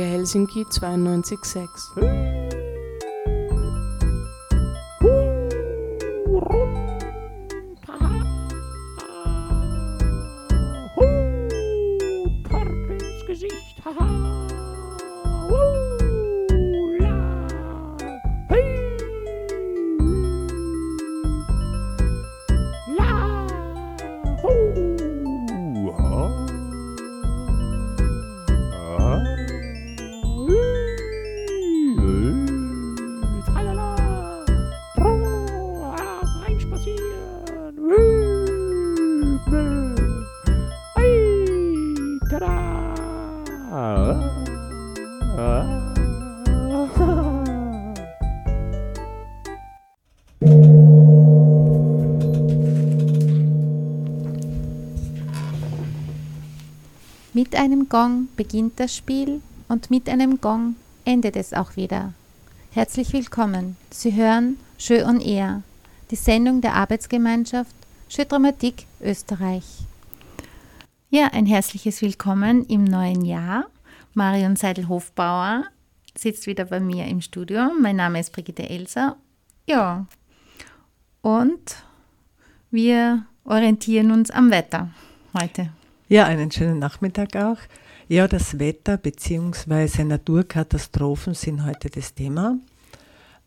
Helsinki 92.6. Gong beginnt das Spiel und mit einem Gong endet es auch wieder. Herzlich willkommen. Sie hören Jeu on Air, die Sendung der Arbeitsgemeinschaft Jeu Dramatik Österreich. Ja, ein herzliches Willkommen im neuen Jahr. Marion Seidel-Hofbauer sitzt wieder bei mir im Studio. Mein Name ist Brigitte Elser. Ja, und wir orientieren uns am Wetter heute. Ja, einen schönen Nachmittag auch. Ja, das Wetter bzw. Naturkatastrophen sind heute das Thema.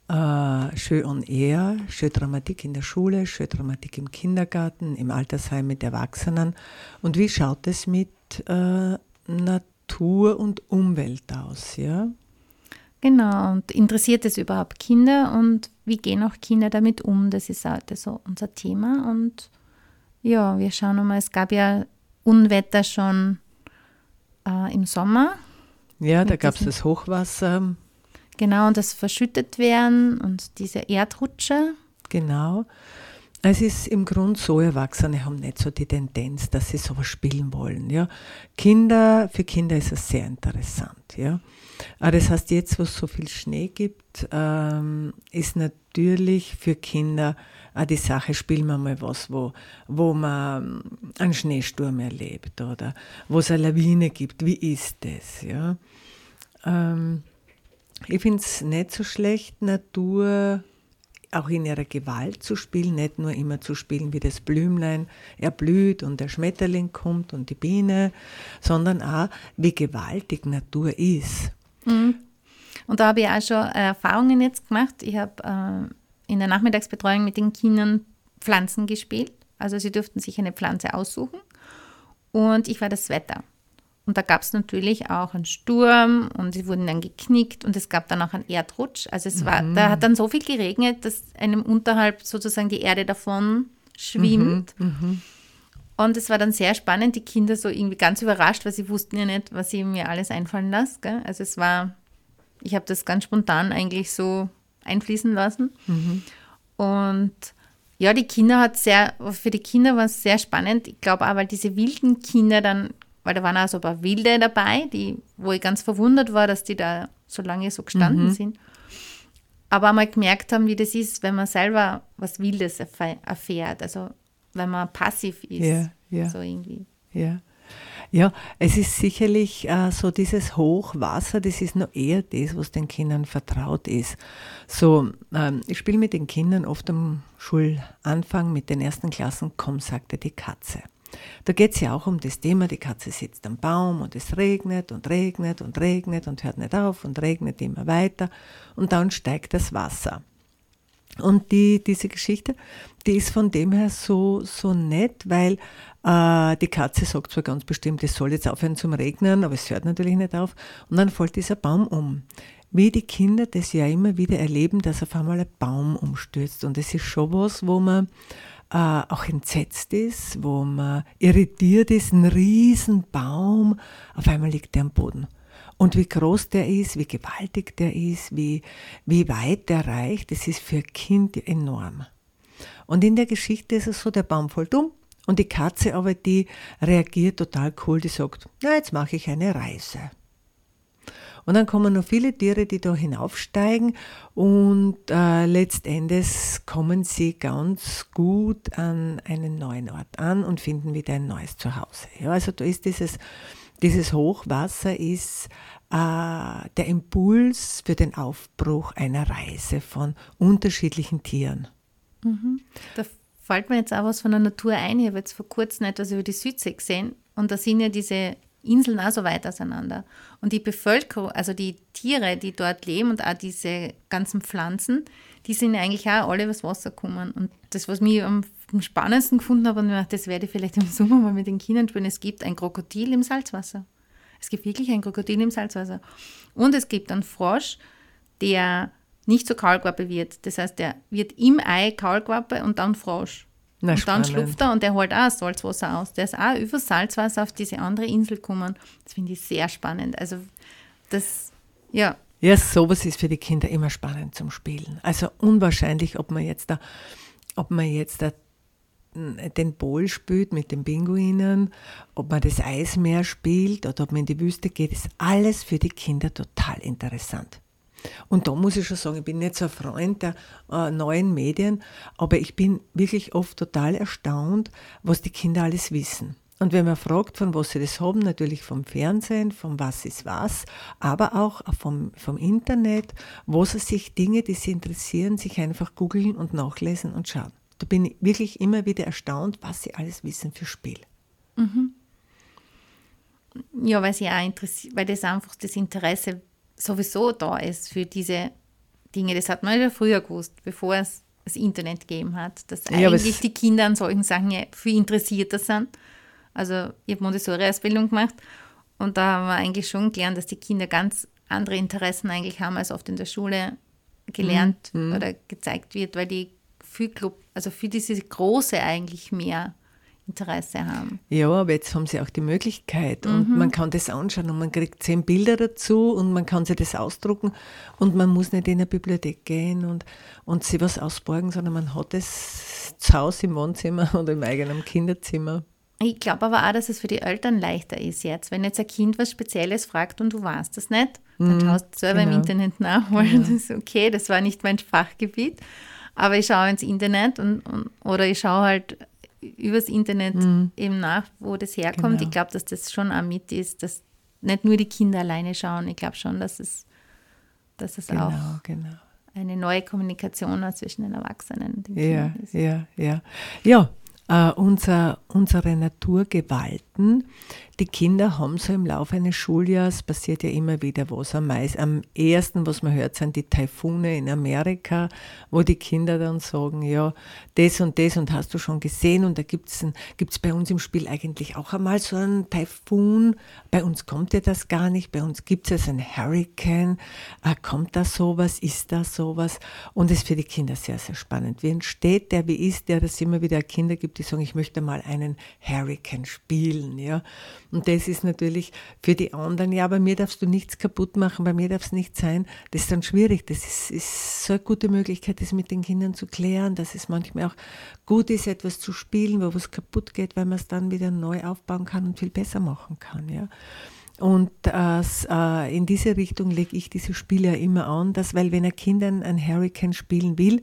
Äh, Schön on Air, Schön Dramatik in der Schule, Schön Dramatik im Kindergarten, im Altersheim mit Erwachsenen. Und wie schaut es mit äh, Natur und Umwelt aus? Ja? Genau, und interessiert es überhaupt Kinder und wie gehen auch Kinder damit um? Das ist heute so unser Thema. Und ja, wir schauen mal, es gab ja Unwetter schon äh, im Sommer. Ja, da gab es das Hochwasser, Genau, und das verschüttet werden und diese Erdrutsche. genau. Es ist im Grunde so, Erwachsene haben nicht so die Tendenz, dass sie sowas spielen wollen. Ja. Kinder, für Kinder ist es sehr interessant. Ja. Aber das heißt, jetzt, wo es so viel Schnee gibt, ähm, ist natürlich für Kinder auch die Sache, spielen wir mal was, wo, wo man einen Schneesturm erlebt oder wo es eine Lawine gibt. Wie ist das? Ja. Ähm, ich finde es nicht so schlecht, Natur auch in ihrer Gewalt zu spielen, nicht nur immer zu spielen, wie das Blümlein erblüht und der Schmetterling kommt und die Biene, sondern auch, wie gewaltig Natur ist. Und da habe ich auch schon Erfahrungen jetzt gemacht. Ich habe äh, in der Nachmittagsbetreuung mit den Kindern Pflanzen gespielt. Also sie durften sich eine Pflanze aussuchen. Und ich war das Wetter. Und da gab es natürlich auch einen Sturm und sie wurden dann geknickt und es gab dann auch einen Erdrutsch. Also es war, da hat dann so viel geregnet, dass einem unterhalb sozusagen die Erde davon schwimmt. Und es war dann sehr spannend, die Kinder so irgendwie ganz überrascht, weil sie wussten ja nicht, was ich mir alles einfallen lasse. Gell? Also es war, ich habe das ganz spontan eigentlich so einfließen lassen. Und ja, die Kinder hat sehr, für die Kinder war es sehr spannend. Ich glaube auch, weil diese wilden Kinder dann, weil da waren auch so ein paar Wilde dabei, die, wo ich ganz verwundert war, dass die da so lange so gestanden sind. Aber einmal gemerkt haben, wie das ist, wenn man selber was Wildes erf- erfährt. Also wenn man passiv ist. Ja, ja. So irgendwie. Ja. Ja, es ist sicherlich äh, so dieses Hochwasser, das ist noch eher das, was den Kindern vertraut ist. So, ähm, ich spiele mit den Kindern oft am Schulanfang mit den ersten Klassen, komm, sagte die Katze. Da geht es ja auch um das Thema, die Katze sitzt am Baum und es regnet und regnet und regnet und hört nicht auf und regnet immer weiter und dann steigt das Wasser. Und die, diese Geschichte, die ist von dem her so, so nett, weil äh, die Katze sagt zwar ganz bestimmt, es soll jetzt aufhören zum Regnen, aber es hört natürlich nicht auf. Und dann fällt dieser Baum um. Wie die Kinder das ja immer wieder erleben, dass auf einmal ein Baum umstürzt. Und es ist schon was, wo man äh, auch entsetzt ist, wo man irritiert ist, ein Riesenbaum, auf einmal liegt der am Boden. Und wie groß der ist, wie gewaltig der ist, wie, wie weit der reicht, das ist für ein Kind enorm. Und in der Geschichte ist es so, der Baum fällt um und die Katze aber, die reagiert total cool, die sagt, na, jetzt mache ich eine Reise. Und dann kommen noch viele Tiere, die da hinaufsteigen und äh, letztendlich kommen sie ganz gut an einen neuen Ort an und finden wieder ein neues Zuhause. Ja, also da ist dieses, dieses Hochwasser ist äh, der Impuls für den Aufbruch einer Reise von unterschiedlichen Tieren. Da fällt mir jetzt auch was von der Natur ein. Ich habe jetzt vor kurzem etwas über die Südsee gesehen und da sind ja diese Inseln auch so weit auseinander. Und die Bevölkerung, also die Tiere, die dort leben und auch diese ganzen Pflanzen, die sind eigentlich auch alle übers Wasser gekommen. Und das, was mich am am spannendsten gefunden habe, und mir gedacht, das werde ich vielleicht im Sommer mal mit den Kindern spielen, es gibt ein Krokodil im Salzwasser. Es gibt wirklich ein Krokodil im Salzwasser. Und es gibt einen Frosch, der nicht zur Kaulquappe wird. Das heißt, der wird im Ei Kaulquappe und dann Frosch. Na, und dann spannend. schlüpft er und der holt auch Salzwasser aus. Der ist auch über Salzwasser auf diese andere Insel gekommen. Das finde ich sehr spannend. Also das, ja, Ja, sowas ist für die Kinder immer spannend zum Spielen. Also unwahrscheinlich, ob man jetzt da, ob man jetzt da den Bowl spielt mit den Pinguinen, ob man das Eismeer spielt oder ob man in die Wüste geht, ist alles für die Kinder total interessant. Und da muss ich schon sagen, ich bin nicht so ein Freund der äh, neuen Medien, aber ich bin wirklich oft total erstaunt, was die Kinder alles wissen. Und wenn man fragt, von was sie das haben, natürlich vom Fernsehen, vom Was ist was, aber auch vom, vom Internet, wo sie sich Dinge, die sie interessieren, sich einfach googeln und nachlesen und schauen. Da bin ich wirklich immer wieder erstaunt, was sie alles wissen für Spiel. ja, weil sie auch interessiert, weil das einfach das Interesse sowieso da ist für diese Dinge. Das hat man ja früher gewusst, bevor es das Internet gegeben hat, dass Ja, eigentlich die Kinder an solchen Sachen ja viel interessierter sind. Also ich habe Montessori-Ausbildung gemacht und da haben wir eigentlich schon gelernt, dass die Kinder ganz andere Interessen eigentlich haben, als oft in der Schule gelernt Mhm. oder gezeigt wird, weil die viel, Club, also für diese Große eigentlich mehr Interesse haben. Ja, aber jetzt haben sie auch die Möglichkeit und man kann das anschauen und man kriegt zehn Bilder dazu und man kann sich das ausdrucken und man muss nicht in eine Bibliothek gehen und, und sich was ausborgen, sondern man hat es zu Hause im Wohnzimmer oder im eigenen Kinderzimmer. Ich glaube aber auch, dass es für die Eltern leichter ist jetzt. Wenn jetzt ein Kind was Spezielles fragt und du weißt das nicht, dann schaust du selber im genau. Internet nach, weil das ist okay, das war nicht mein Fachgebiet. Aber ich schaue ins Internet und, und, oder ich schaue halt übers Internet eben nach, wo das herkommt. Genau. Ich glaube, dass das schon auch mit ist, dass nicht nur die Kinder alleine schauen. Ich glaube schon, dass es, dass es Genau, auch genau. eine neue Kommunikation auch zwischen den Erwachsenen und den Ja, Kindern ist. ja, ja. Ja, äh, unser, unsere Naturgewalten, die Kinder haben so im Laufe eines Schuljahres, passiert ja immer wieder was. Am, meist, am ersten, was man hört, sind die Taifune in Amerika, wo die Kinder dann sagen, ja, das und das und hast du schon gesehen und da gibt es bei uns im Spiel eigentlich auch einmal so einen Taifun. Bei uns kommt ja das gar nicht, bei uns gibt es einen Hurricane. Äh, kommt da sowas, ist da sowas? Und das ist für die Kinder sehr, sehr spannend. Wie entsteht der, wie ist der, dass es immer wieder Kinder gibt, die sagen, ich möchte mal einen Hurricane spielen. Ja? Und das ist natürlich für die anderen, ja, bei mir darfst du nichts kaputt machen, bei mir darf es nicht sein. Das ist dann schwierig. Das ist, ist so eine gute Möglichkeit, das mit den Kindern zu klären, dass es manchmal auch gut ist, etwas zu spielen, wo was kaputt geht, weil man es dann wieder neu aufbauen kann und viel besser machen kann. Ja? Und äh, äh, in diese Richtung lege ich diese Spiele ja immer an, dass, weil wenn ein Kind ein, ein Hurricane spielen will,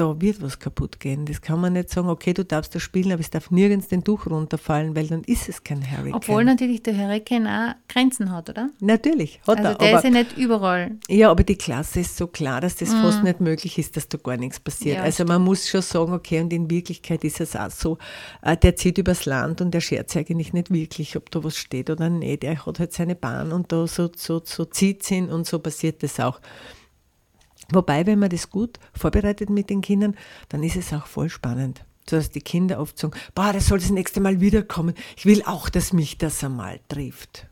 da wird was kaputt gehen. Das kann man nicht sagen, okay, du darfst das spielen, aber es darf nirgends den Tuch runterfallen, weil dann ist es kein Hurricane. Obwohl natürlich der Hurricane auch Grenzen hat, oder? Natürlich, hat Also er, der aber, ist ja nicht überall. ja, aber die Klasse ist so klar, dass das fast nicht möglich ist, dass da gar nichts passiert. Ja, also man muss schon sagen, okay, und in Wirklichkeit ist es auch so, äh, der zieht übers Land und der schert eigentlich nicht wirklich, ob da was steht oder nicht. Er hat halt seine Bahn und da so, so, so zieht ihn und so passiert das auch. Wobei, wenn man das gut vorbereitet mit den Kindern, dann ist es auch voll spannend. So dass die Kinder oft sagen, boah, das soll das nächste Mal wiederkommen. Ich will auch, dass mich das einmal trifft.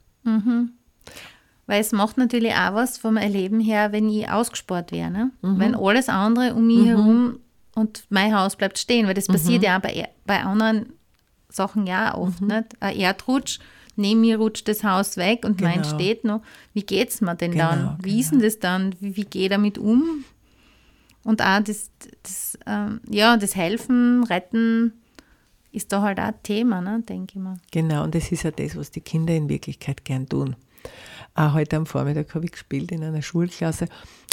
Weil es macht natürlich auch was vom Erleben her, wenn ich ausgespart wäre. Ne? Mhm. Wenn alles andere um mich herum und mein Haus bleibt stehen, weil das Mhm. passiert ja auch bei, bei anderen Sachen ja oft. Mhm. Nicht? Ein Erdrutsch, neben mir rutscht das Haus weg und mein Genau. steht noch. Wie geht es mir denn Genau, dann? Wie ist denn das dann? Wie, wie gehe ich damit um? Und auch das, das, ähm, ja, das Helfen, Retten ist da halt auch Thema, ne? denke ich mal. Genau, und das ist ja das, was die Kinder in Wirklichkeit gern tun. Auch heute am Vormittag habe ich gespielt in einer Schulklasse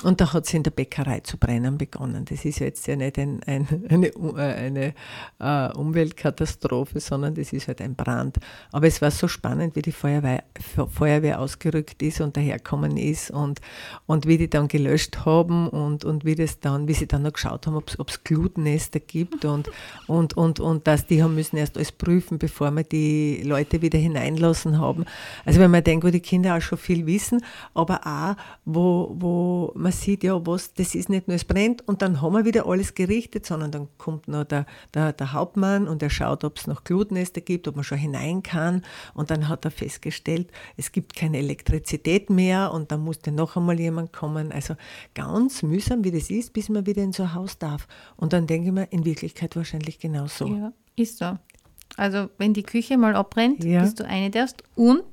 und da hat es in der Bäckerei zu brennen begonnen. Das ist jetzt ja nicht ein, ein, eine, eine uh, Umweltkatastrophe, sondern das ist halt ein Brand. Aber es war so spannend, wie die Feuerwehr, Feuerwehr ausgerückt ist und daherkommen ist und, und wie die dann gelöscht haben und, und wie das dann, wie sie dann noch geschaut haben, ob es Glutnester gibt und, und, und, und dass die haben müssen erst alles prüfen, bevor wir die Leute wieder hineinlassen haben. Also wenn man denkt, wo die Kinder auch schon viel wissen, aber auch, wo, wo man sieht, ja, was, das ist nicht nur, es brennt und dann haben wir wieder alles gerichtet, sondern dann kommt noch der, der, der Hauptmann und er schaut, ob es noch Glutnester gibt, ob man schon hinein kann und dann hat er festgestellt, es gibt keine Elektrizität mehr und dann musste noch einmal jemand kommen. Also ganz mühsam, wie das ist, bis man wieder in so ein Haus darf. Und dann denke ich mir, in Wirklichkeit wahrscheinlich genauso. Ja, ist so. Also wenn die Küche mal abbrennt, Ja. bis du eine darfst und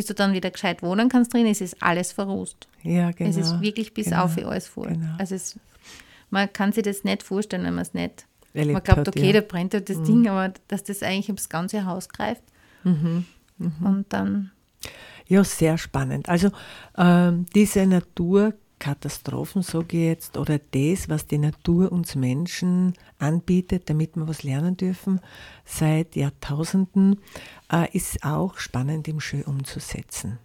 bis du dann wieder gescheit wohnen kannst drin, ist es alles verrußt. Ja, genau. Es ist wirklich bis genau, auf wie alles vor. genau. Also es, man kann sich das nicht vorstellen, wenn man es nicht. Erlebt man glaubt, okay, ja. da brennt halt das Ding, aber dass das eigentlich ins ganze Haus greift. Mhm, Und dann, Ja, sehr spannend. Also ähm, diese Naturkatastrophen, sage ich jetzt, oder das, was die Natur uns Menschen anbietet, damit wir was lernen dürfen, seit Jahrtausenden, äh, ist auch spannend im Schön umzusetzen.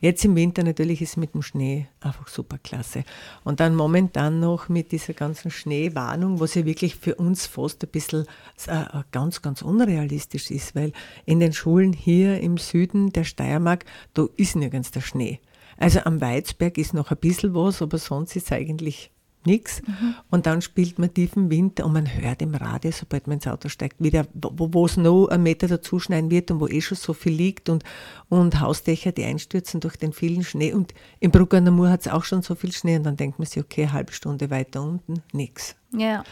Jetzt im Winter natürlich ist mit dem Schnee einfach super klasse. Und dann momentan noch mit dieser ganzen Schneewarnung, was ja wirklich für uns fast ein bisschen äh, ganz, ganz unrealistisch ist, weil in den Schulen hier im Süden der Steiermark, da ist nirgends der Schnee. Also am Weizberg ist noch ein bisschen was, aber sonst ist eigentlich nichts. Und dann spielt man tiefen Winter und man hört im Radio, sobald man ins Auto steigt, wieder, wo es noch einen Meter dazu schneien wird und wo eh schon so viel liegt und, und Hausdächer, die einstürzen durch den vielen Schnee. Und im Bruck an der Mur hat es auch schon so viel Schnee und dann denkt man sich, okay, eine halbe Stunde weiter unten, nichts. ja.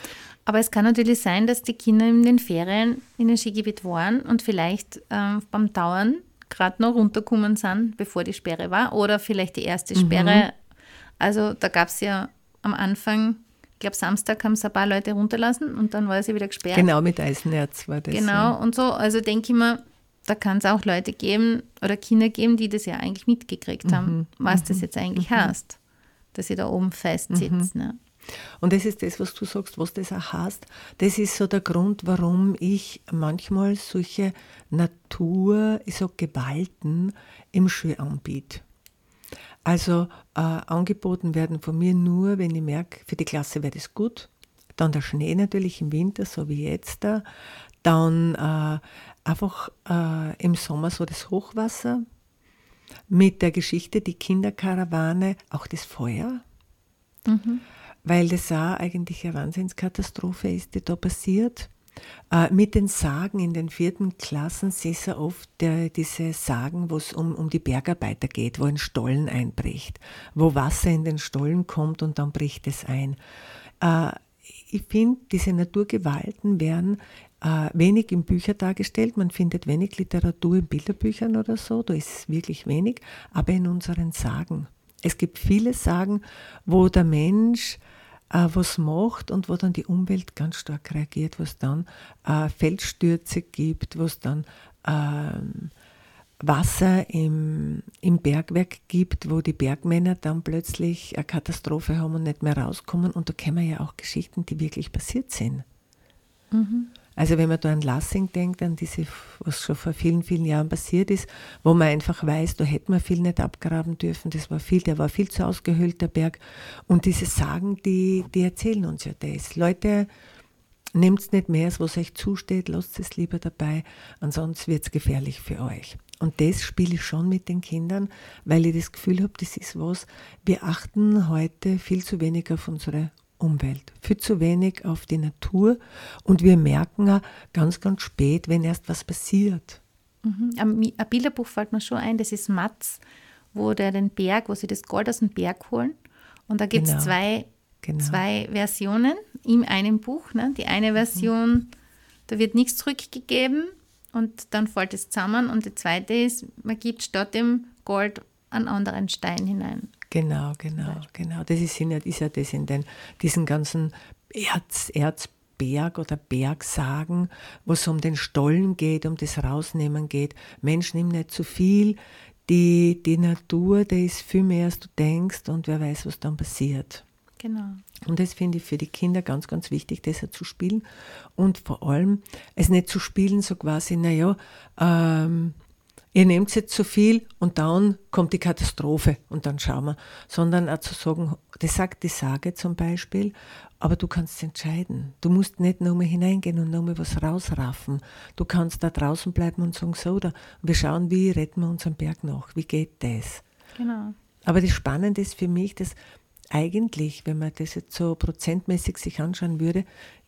Aber es kann natürlich sein, dass die Kinder in den Ferien in einem Skigebiet waren und vielleicht ähm, beim Dauern gerade noch runtergekommen sind, bevor die Sperre war. Oder vielleicht die erste Sperre. Also da gab es ja am Anfang, ich glaube Samstag haben es ein paar Leute runterlassen und dann war sie wieder gesperrt. Genau, mit Eisenerz war das. Genau, ja. und so. Also denke ich mir, da kann es auch Leute geben oder Kinder geben, die das ja eigentlich mitgekriegt haben, was das jetzt eigentlich heißt, dass sie da oben festsitzen. Ne? Und das ist das, was du sagst, was das auch heißt. Das ist so der Grund, warum ich manchmal solche Natur, ich sag Gewalten im Schul anbiete. Also äh, angeboten werden von mir nur, wenn ich merke, für die Klasse wäre das gut. Dann der Schnee natürlich im Winter, so wie jetzt da. Dann äh, einfach äh, im Sommer so das Hochwasser. Mit der Geschichte, die Kinderkarawane, auch das Feuer weil das auch eigentlich eine Wahnsinnskatastrophe ist, die da passiert. Äh, mit den Sagen in den vierten Klassen ist ja oft der, diese Sagen, wo es um, um die Bergarbeiter geht, wo ein Stollen einbricht, wo Wasser in den Stollen kommt und dann bricht es ein. Äh, ich finde, diese Naturgewalten werden äh, wenig in Büchern dargestellt. Man findet wenig Literatur in Bilderbüchern oder so, da ist wirklich wenig, aber in unseren Sagen. Es gibt viele Sagen, wo der Mensch äh, was macht und wo dann die Umwelt ganz stark reagiert, wo es dann äh, Felsstürze gibt, wo es dann ähm, Wasser im, im Bergwerk gibt, wo die Bergmänner dann plötzlich eine Katastrophe haben und nicht mehr rauskommen. Und da kennen wir ja auch Geschichten, die wirklich passiert sind. Also wenn man da an Lassing denkt, an diese, was schon vor vielen, vielen Jahren passiert ist, wo man einfach weiß, da hätte man viel nicht abgraben dürfen, das war viel, der war viel zu ausgehöhlt, der Berg. Und diese Sagen, die, die erzählen uns ja das. Leute, nehmt nicht mehr, was euch zusteht, lasst es lieber dabei, ansonsten wird es gefährlich für euch. Und das spiele ich schon mit den Kindern, weil ich das Gefühl habe, das ist was, wir achten heute viel zu wenig auf unsere Umwelt, viel zu wenig auf die Natur und wir merken auch ganz, ganz spät, wenn erst was passiert. Mhm. Ein Bilderbuch fällt mir schon ein, das ist Matz, wo der den Berg, wo sie das Gold aus dem Berg holen. Und da gibt es Genau. zwei, Genau. zwei Versionen in einem Buch. Ne? Die eine Version, da wird nichts zurückgegeben und dann fällt es zusammen. Und die zweite ist, man gibt statt dem Gold einen anderen Stein hinein. Genau, genau, genau. Das ist, ja, ist ja das in den, diesen ganzen Erz, Erzberg oder Bergsagen, wo es um den Stollen geht, um das Rausnehmen geht. Mensch, nimm nicht zu viel. die, die Natur, die ist viel mehr, als du denkst und wer weiß, was dann passiert. Genau. Und das finde ich für die Kinder ganz, ganz wichtig, das zu spielen. Und vor allem, es nicht zu spielen, so quasi, naja, ähm, ihr nehmt jetzt zu viel und dann kommt die Katastrophe und dann schauen wir. Sondern auch zu sagen, das sagt die Sage zum Beispiel, aber du kannst entscheiden. Du musst nicht nur mal hineingehen und nur mal was rausraffen. Du kannst da draußen bleiben und sagen, so, da, wir schauen, wie retten wir unseren Berg noch, wie geht das? Genau. Aber das Spannende ist für mich, dass eigentlich, wenn man das jetzt so prozentmäßig sich anschauen würde,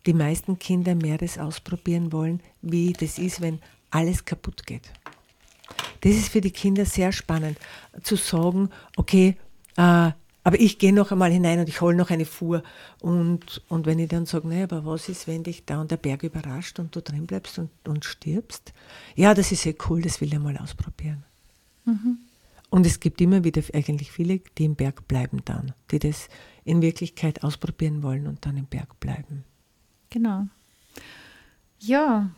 die meisten Kinder mehr das ausprobieren wollen, wie das ist, wenn alles kaputt geht. Das ist für die Kinder sehr spannend, zu sagen, okay, äh, aber ich gehe noch einmal hinein und ich hole noch eine Fuhr. Und, und wenn ich dann sage, naja, aber was ist, wenn dich da und der Berg überrascht und du drin bleibst und, und stirbst? Ja, das ist ja cool, das will ich mal ausprobieren. Mhm. Und es gibt immer wieder eigentlich viele, die im Berg bleiben dann, die das in Wirklichkeit ausprobieren wollen und dann im Berg bleiben. Genau. Ja,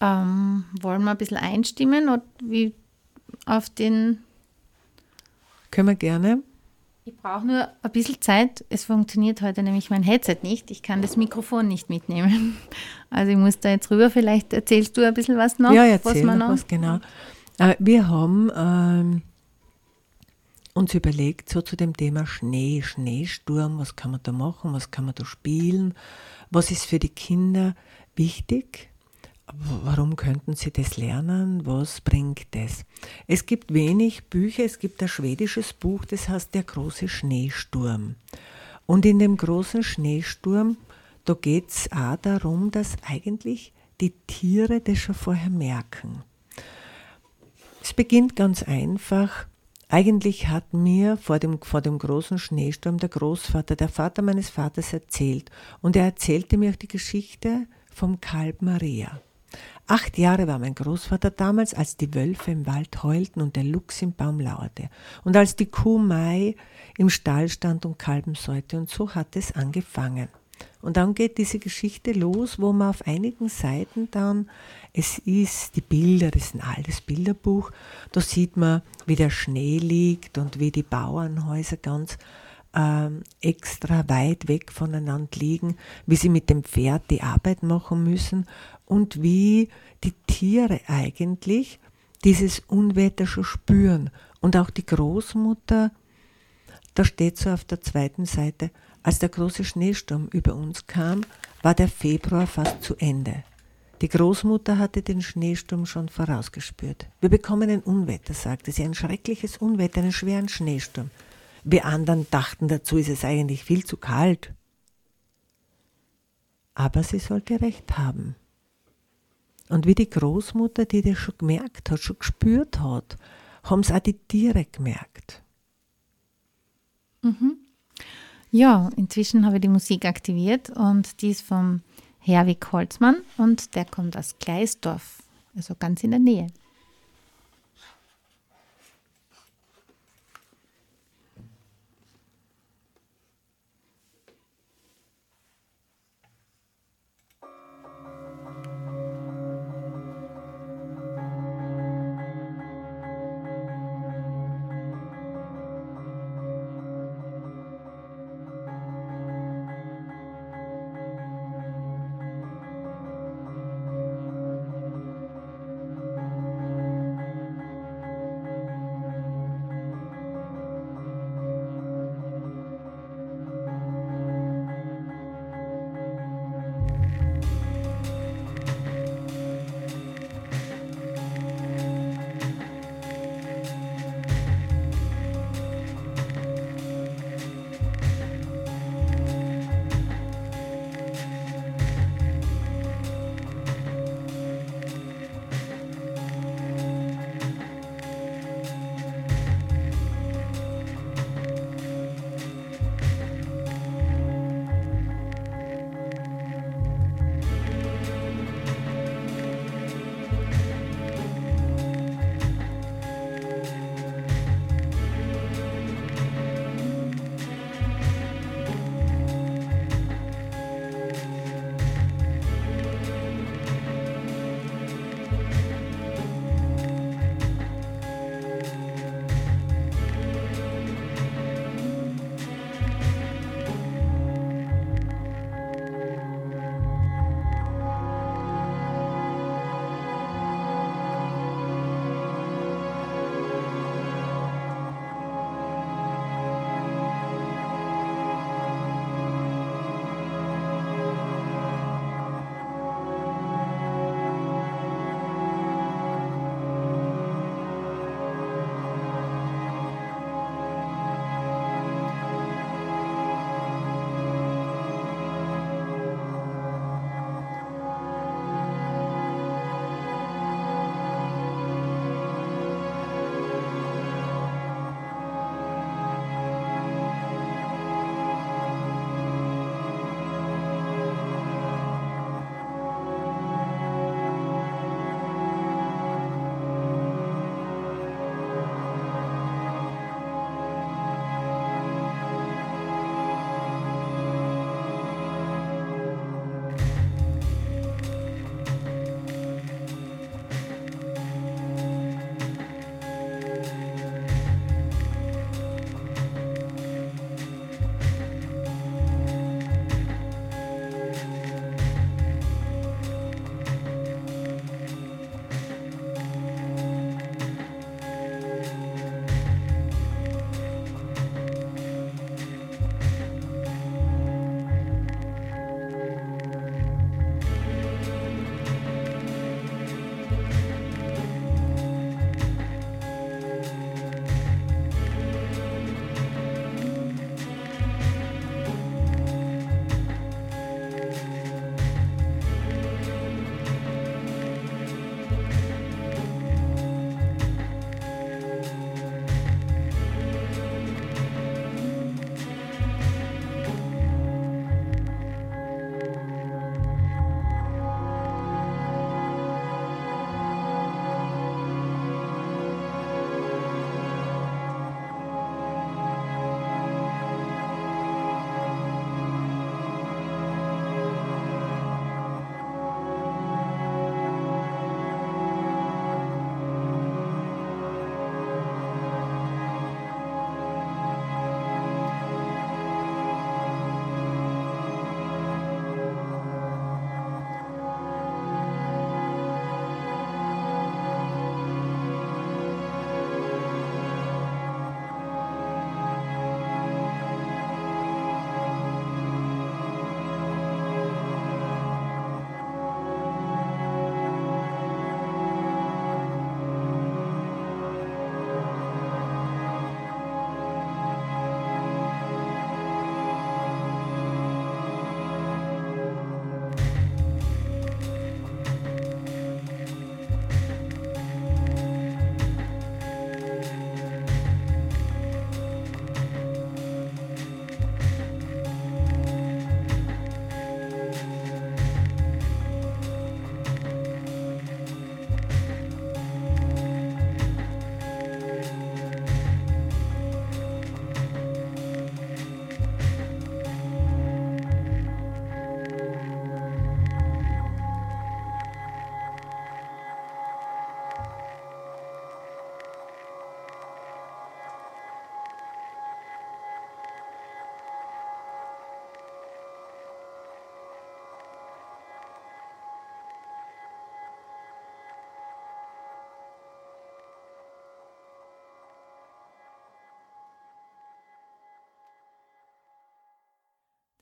ähm, wollen wir ein bisschen einstimmen wie auf den. Können wir gerne. Ich brauche nur ein bisschen Zeit. Es funktioniert heute nämlich mein Headset nicht. Ich kann das Mikrofon nicht mitnehmen. Also ich muss da jetzt rüber. Vielleicht erzählst du ein bisschen was noch. Ja, erzähl was noch, noch was, genau. Äh, wir haben ähm, uns überlegt, so zu dem Thema Schnee, Schneesturm, was kann man da machen, was kann man da spielen, was ist für die Kinder wichtig warum könnten sie das lernen? Was bringt das? Es gibt wenig Bücher, es gibt ein schwedisches Buch, das heißt Der große Schneesturm. Und in dem großen Schneesturm, da geht es auch darum, dass eigentlich die Tiere das schon vorher merken. Es beginnt ganz einfach. Eigentlich hat mir vor dem, vor dem großen Schneesturm der Großvater, der Vater meines Vaters erzählt. Und er erzählte mir auch die Geschichte vom Kalb Maria. Acht Jahre war mein Großvater damals, als die Wölfe im Wald heulten und der Luchs im Baum lauerte und als die Kuh Mai im Stall stand und Kalben säute. Und so hat es angefangen. Und dann geht diese Geschichte los, wo man auf einigen Seiten dann, es ist die Bilder, das ist ein altes Bilderbuch, da sieht man, wie der Schnee liegt und wie die Bauernhäuser ganz ähm, extra weit weg voneinander liegen, wie sie mit dem Pferd die Arbeit machen müssen und wie die Tiere eigentlich dieses Unwetter schon spüren. Und auch die Großmutter, da steht so auf der zweiten Seite, als der große Schneesturm über uns kam, war der Februar fast zu Ende. Die Großmutter hatte den Schneesturm schon vorausgespürt. Wir bekommen ein Unwetter, sagte sie, ein schreckliches Unwetter, einen schweren Schneesturm. Wir anderen dachten, dazu ist es eigentlich viel zu kalt. Aber sie sollte recht haben. Und wie die Großmutter, die das schon gemerkt hat, schon gespürt hat, haben es auch die Tiere gemerkt. Mhm. Ja, inzwischen habe ich die Musik aktiviert und die ist vom Herwig Holzmann und der kommt aus Gleisdorf, also ganz in der Nähe.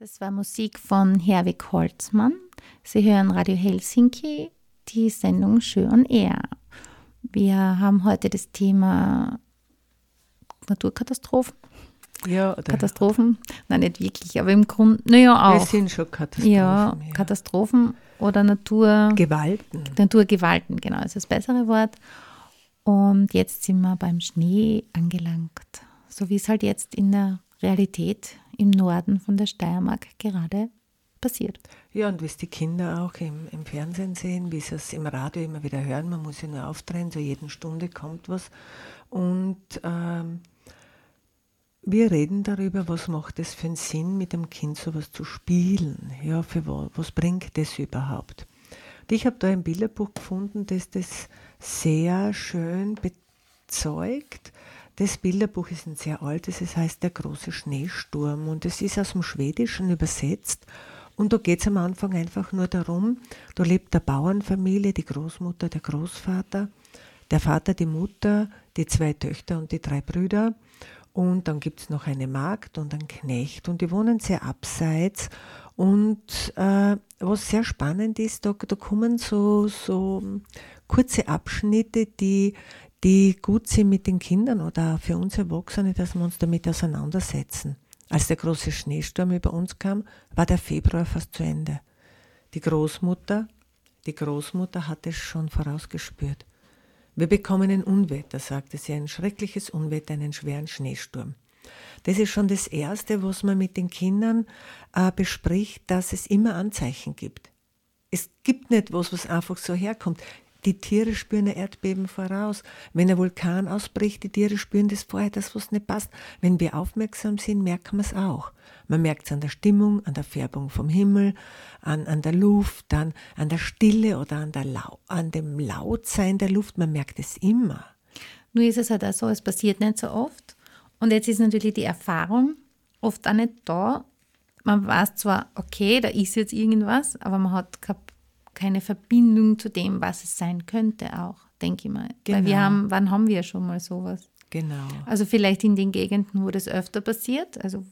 Das war Musik von Herwig Holzmann. Sie hören Radio Helsinki, die Sendung Schön Air. Wir haben heute das Thema Naturkatastrophen. Ja, oder Katastrophen? Nein, nicht wirklich, aber im Grunde, naja wir auch. sind schon Katastrophen. Ja, Katastrophen oder Natur, Gewalten. Naturgewalten, genau, ist das bessere Wort. Und jetzt sind wir beim Schnee angelangt, so wie es halt jetzt in der Realität im Norden von der Steiermark gerade passiert. Ja, und wie es die Kinder auch im, im Fernsehen sehen, wie sie es im Radio immer wieder hören, man muss ja nur aufdrehen, so jeden Stunde kommt was. Und ähm, wir reden darüber, was macht es für einen Sinn, mit dem Kind sowas zu spielen. Ja, für was, was bringt das überhaupt? Und ich habe da ein Bilderbuch gefunden, das das sehr schön bezeugt. Das Bilderbuch ist ein sehr altes, es heißt Der große Schneesturm und es ist aus dem Schwedischen übersetzt. Und da geht es am Anfang einfach nur darum, da lebt eine Bauernfamilie, die Großmutter, der Großvater, der Vater, die Mutter, die zwei Töchter und die drei Brüder. Und dann gibt es noch eine Magd und einen Knecht und die wohnen sehr abseits. Und äh, was sehr spannend ist, da, da kommen so, so kurze Abschnitte, die, die gut sind mit den Kindern oder für uns Erwachsene, dass wir uns damit auseinandersetzen. Als der große Schneesturm über uns kam, war der Februar fast zu Ende. Die Großmutter, die Großmutter hat es schon vorausgespürt. Wir bekommen ein Unwetter, sagte sie, ein schreckliches Unwetter, einen schweren Schneesturm. Das ist schon das Erste, was man mit den Kindern äh, bespricht, dass es immer Anzeichen gibt. Es gibt nicht was, was einfach so herkommt. Die Tiere spüren ein Erdbeben voraus. Wenn ein Vulkan ausbricht, die Tiere spüren das vorher, das was nicht passt. Wenn wir aufmerksam sind, merken wir es auch. Man merkt es an der Stimmung, an der Färbung vom Himmel, an, an der Luft, an, an der Stille oder an, der Lau an dem Lautsein der Luft. Man merkt es immer. Nur ist es halt auch so, es passiert nicht so oft. Und jetzt ist natürlich die Erfahrung oft auch nicht da. Man weiß zwar, okay, da ist jetzt irgendwas, aber man hat keine Verbindung zu dem, was es sein könnte auch, denke ich mal. Weil wir Genau. haben, wann haben wir schon mal sowas? Genau. Also vielleicht in den Gegenden, wo das öfter passiert. Also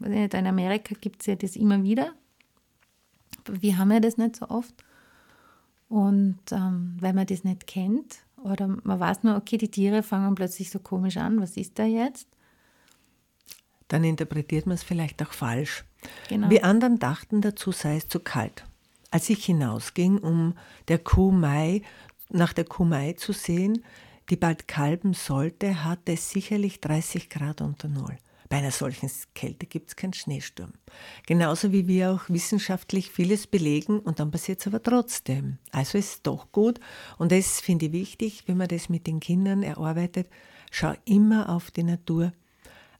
in Amerika gibt es ja das immer wieder. Aber wir haben ja das nicht so oft. Und ähm, weil man das nicht kennt oder man weiß nur, okay, die Tiere fangen plötzlich so komisch an, was ist da jetzt? Dann interpretiert man es vielleicht auch falsch. Genau. Wir anderen dachten, dazu sei es zu kalt. Als ich hinausging, um der Kuh Mai, nach der Kuh Mai zu sehen, die bald kalben sollte, hatte es sicherlich 30 Grad unter Null. Bei einer solchen Kälte gibt es keinen Schneesturm. Genauso wie wir auch wissenschaftlich vieles belegen und dann passiert es aber trotzdem. Also ist es doch gut und das finde ich wichtig, wenn man das mit den Kindern erarbeitet. Schau immer auf die Natur.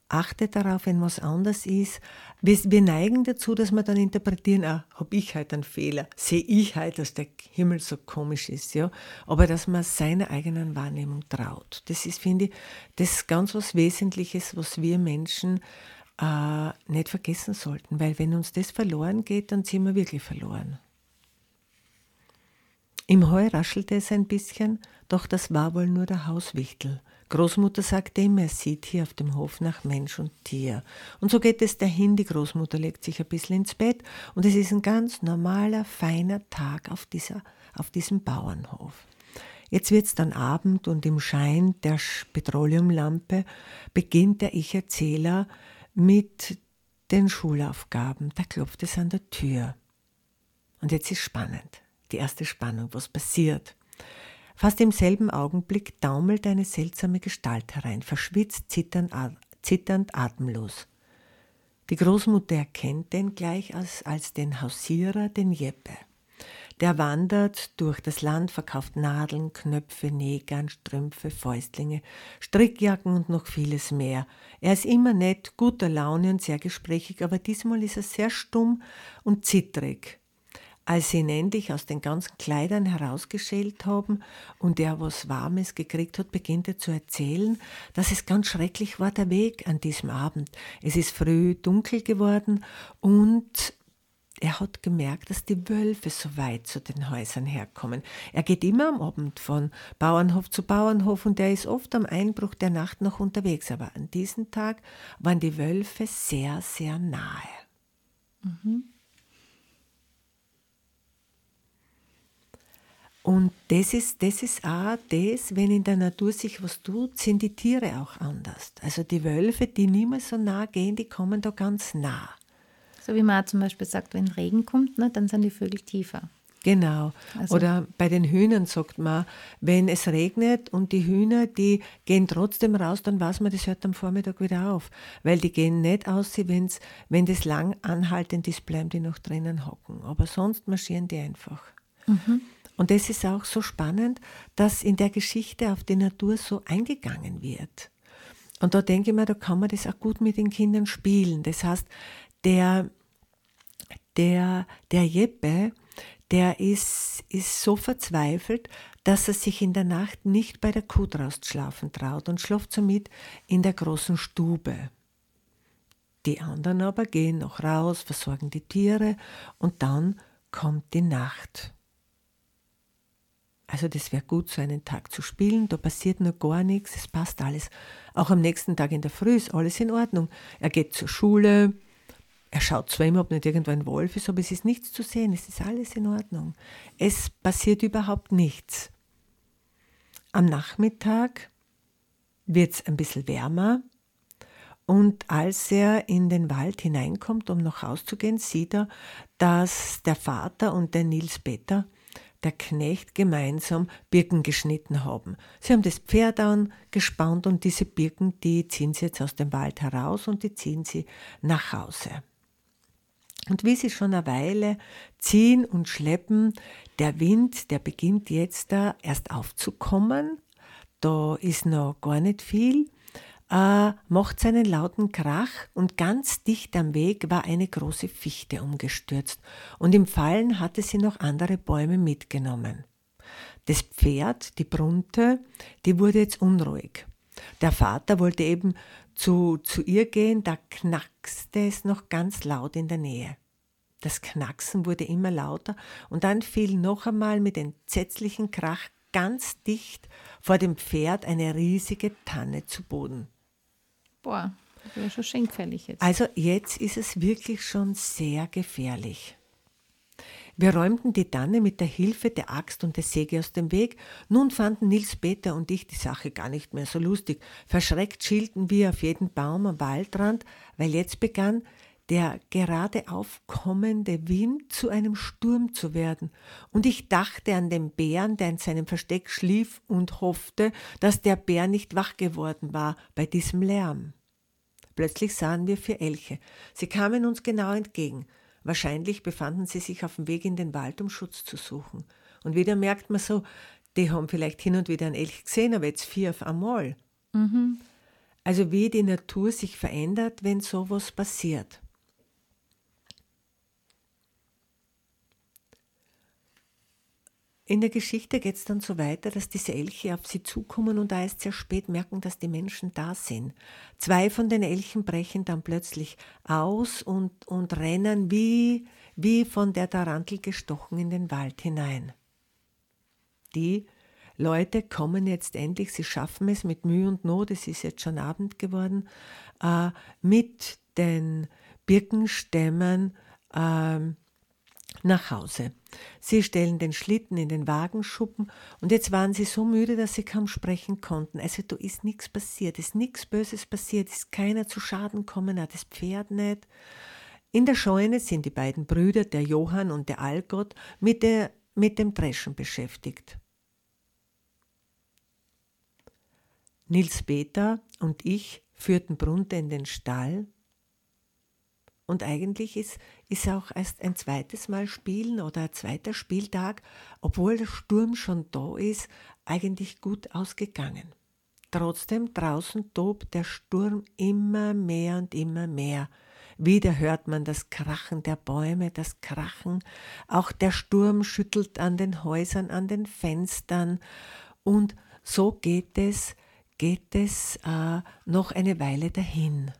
Achte darauf, wenn was anders ist. Wir, wir neigen dazu, dass wir dann interpretieren, ah, habe ich halt einen Fehler, sehe ich halt, dass der Himmel so komisch ist, ja. Aber dass man seiner eigenen Wahrnehmung traut. Das ist, finde ich, das ist ganz was Wesentliches, was wir Menschen äh, nicht vergessen sollten. Weil wenn uns das verloren geht, dann sind wir wirklich verloren. Im Heu raschelte es ein bisschen, doch das war wohl nur der Hauswichtel. Großmutter sagte ihm, er sieht hier auf dem Hof nach Mensch und Tier. Und so geht es dahin, die Großmutter legt sich ein bisschen ins Bett und es ist ein ganz normaler, feiner Tag auf, dieser, auf diesem Bauernhof. Jetzt wird's dann Abend und im Schein der Petroleumlampe beginnt der Ich-Erzähler mit den Schulaufgaben. Da klopft es an der Tür. Und jetzt ist spannend. Die erste Spannung, was passiert. Fast im selben Augenblick taumelt eine seltsame Gestalt herein, verschwitzt, zitternd, zitternd atemlos. Die Großmutter erkennt den gleich als, als den Hausierer, den Jeppe. Der wandert durch das Land, verkauft Nadeln, Knöpfe, Nägern, Strümpfe, Fäustlinge, Strickjacken und noch vieles mehr. Er ist immer nett, guter Laune und sehr gesprächig, aber diesmal ist er sehr stumm und zittrig. Als sie ihn endlich aus den ganzen Kleidern herausgeschält haben und er was Warmes gekriegt hat, beginnt er zu erzählen, dass es ganz schrecklich war der Weg an diesem Abend. Es ist früh dunkel geworden und er hat gemerkt, dass die Wölfe so weit zu den Häusern herkommen. Er geht immer am Abend von Bauernhof zu Bauernhof und er ist oft am Einbruch der Nacht noch unterwegs. Aber an diesem Tag waren die Wölfe sehr, sehr nahe. Und das ist, das ist auch das, wenn in der Natur sich was tut, sind die Tiere auch anders. Also die Wölfe, die niemals so nah gehen, die kommen da ganz nah. So wie man auch zum Beispiel sagt, wenn Regen kommt, ne, dann sind die Vögel tiefer. Genau. Also- Oder bei den Hühnern sagt man, wenn es regnet und die Hühner, die gehen trotzdem raus, dann weiß man, das hört am Vormittag wieder auf. Weil die gehen nicht aus, wenn's, wenn das lang anhaltend ist, bleiben die noch drinnen hocken. Aber sonst marschieren die einfach. Und das ist auch so spannend, dass in der Geschichte auf die Natur so eingegangen wird. Und da denke ich mir, da kann man das auch gut mit den Kindern spielen. Das heißt, der, der, der Jeppe, der ist, ist so verzweifelt, dass er sich in der Nacht nicht bei der Kuh draußen schlafen traut und schläft somit in der großen Stube. Die anderen aber gehen noch raus, versorgen die Tiere und dann kommt die Nacht. Also das wäre gut, so einen Tag zu spielen, da passiert noch gar nichts, es passt alles. Auch am nächsten Tag in der Früh ist alles in Ordnung. Er geht zur Schule, er schaut zwar immer, ob nicht irgendwo ein Wolf ist, aber es ist nichts zu sehen, es ist alles in Ordnung. Es passiert überhaupt nichts. Am Nachmittag wird es ein bisschen wärmer und als er in den Wald hineinkommt, um nach Haus zu gehen, sieht er, dass der Vater und der Nils Peter, der Knecht, gemeinsam Birken geschnitten haben. Sie haben das Pferd angespannt und diese Birken, die ziehen sie jetzt aus dem Wald heraus und die ziehen sie nach Hause. Und wie sie schon eine Weile ziehen und schleppen, der Wind, der beginnt jetzt da erst aufzukommen. Da ist noch gar nicht viel, äh, macht seinen lauten Krach und ganz dicht am Weg war eine große Fichte umgestürzt und im Fallen hatte sie noch andere Bäume mitgenommen. Das Pferd, die Brunte, die wurde jetzt unruhig. Der Vater wollte eben zu, zu ihr gehen, da knackste es noch ganz laut in der Nähe. Das Knacksen wurde immer lauter und dann fiel noch einmal mit entsetzlichem Krach ganz dicht vor dem Pferd eine riesige Tanne zu Boden. Boah, das wäre schon schön gefährlich jetzt. Also jetzt ist es wirklich schon sehr gefährlich. Wir räumten die Tanne mit der Hilfe der Axt und der Säge aus dem Weg. Nun fanden Nils Peter und ich die Sache gar nicht mehr so lustig. Verschreckt schielten wir auf jeden Baum am Waldrand, weil jetzt begann der gerade aufkommende Wind zu einem Sturm zu werden. Und ich dachte an den Bären, der in seinem Versteck schlief und hoffte, dass der Bär nicht wach geworden war bei diesem Lärm. Plötzlich sahen wir vier Elche. Sie kamen uns genau entgegen. Wahrscheinlich befanden sie sich auf dem Weg in den Wald, um Schutz zu suchen. Und wieder merkt man so, die haben vielleicht hin und wieder einen Elch gesehen, aber jetzt vier auf einmal. Also wie die Natur sich verändert, wenn sowas passiert. In der Geschichte geht es dann so weiter, dass diese Elche auf sie zukommen und erst sehr spät merken, dass die Menschen da sind. Zwei von den Elchen brechen dann plötzlich aus und, und rennen wie, wie von der Tarantel gestochen in den Wald hinein. Die Leute kommen jetzt endlich, sie schaffen es mit Mühe und Not, es ist jetzt schon Abend geworden, äh, mit den Birkenstämmen äh, nach Hause. Sie stellen den Schlitten in den Wagenschuppen und jetzt waren sie so müde, dass sie kaum sprechen konnten. Also da ist nichts passiert, ist nichts Böses passiert, ist keiner zu Schaden gekommen, auch das Pferd nicht. In der Scheune sind die beiden Brüder, der Johann und der Algott, mit, der, mit dem Dreschen beschäftigt. Nils Peter und ich führten Brunte in den Stall und eigentlich ist, ist auch erst ein zweites Mal Spielen oder ein zweiter Spieltag, obwohl der Sturm schon da ist, eigentlich gut ausgegangen. Trotzdem draußen tobt der Sturm immer mehr und immer mehr. Wieder hört man das Krachen der Bäume, das Krachen. Auch der Sturm schüttelt an den Häusern, an den Fenstern. Und so geht es, geht es äh, noch eine Weile dahin.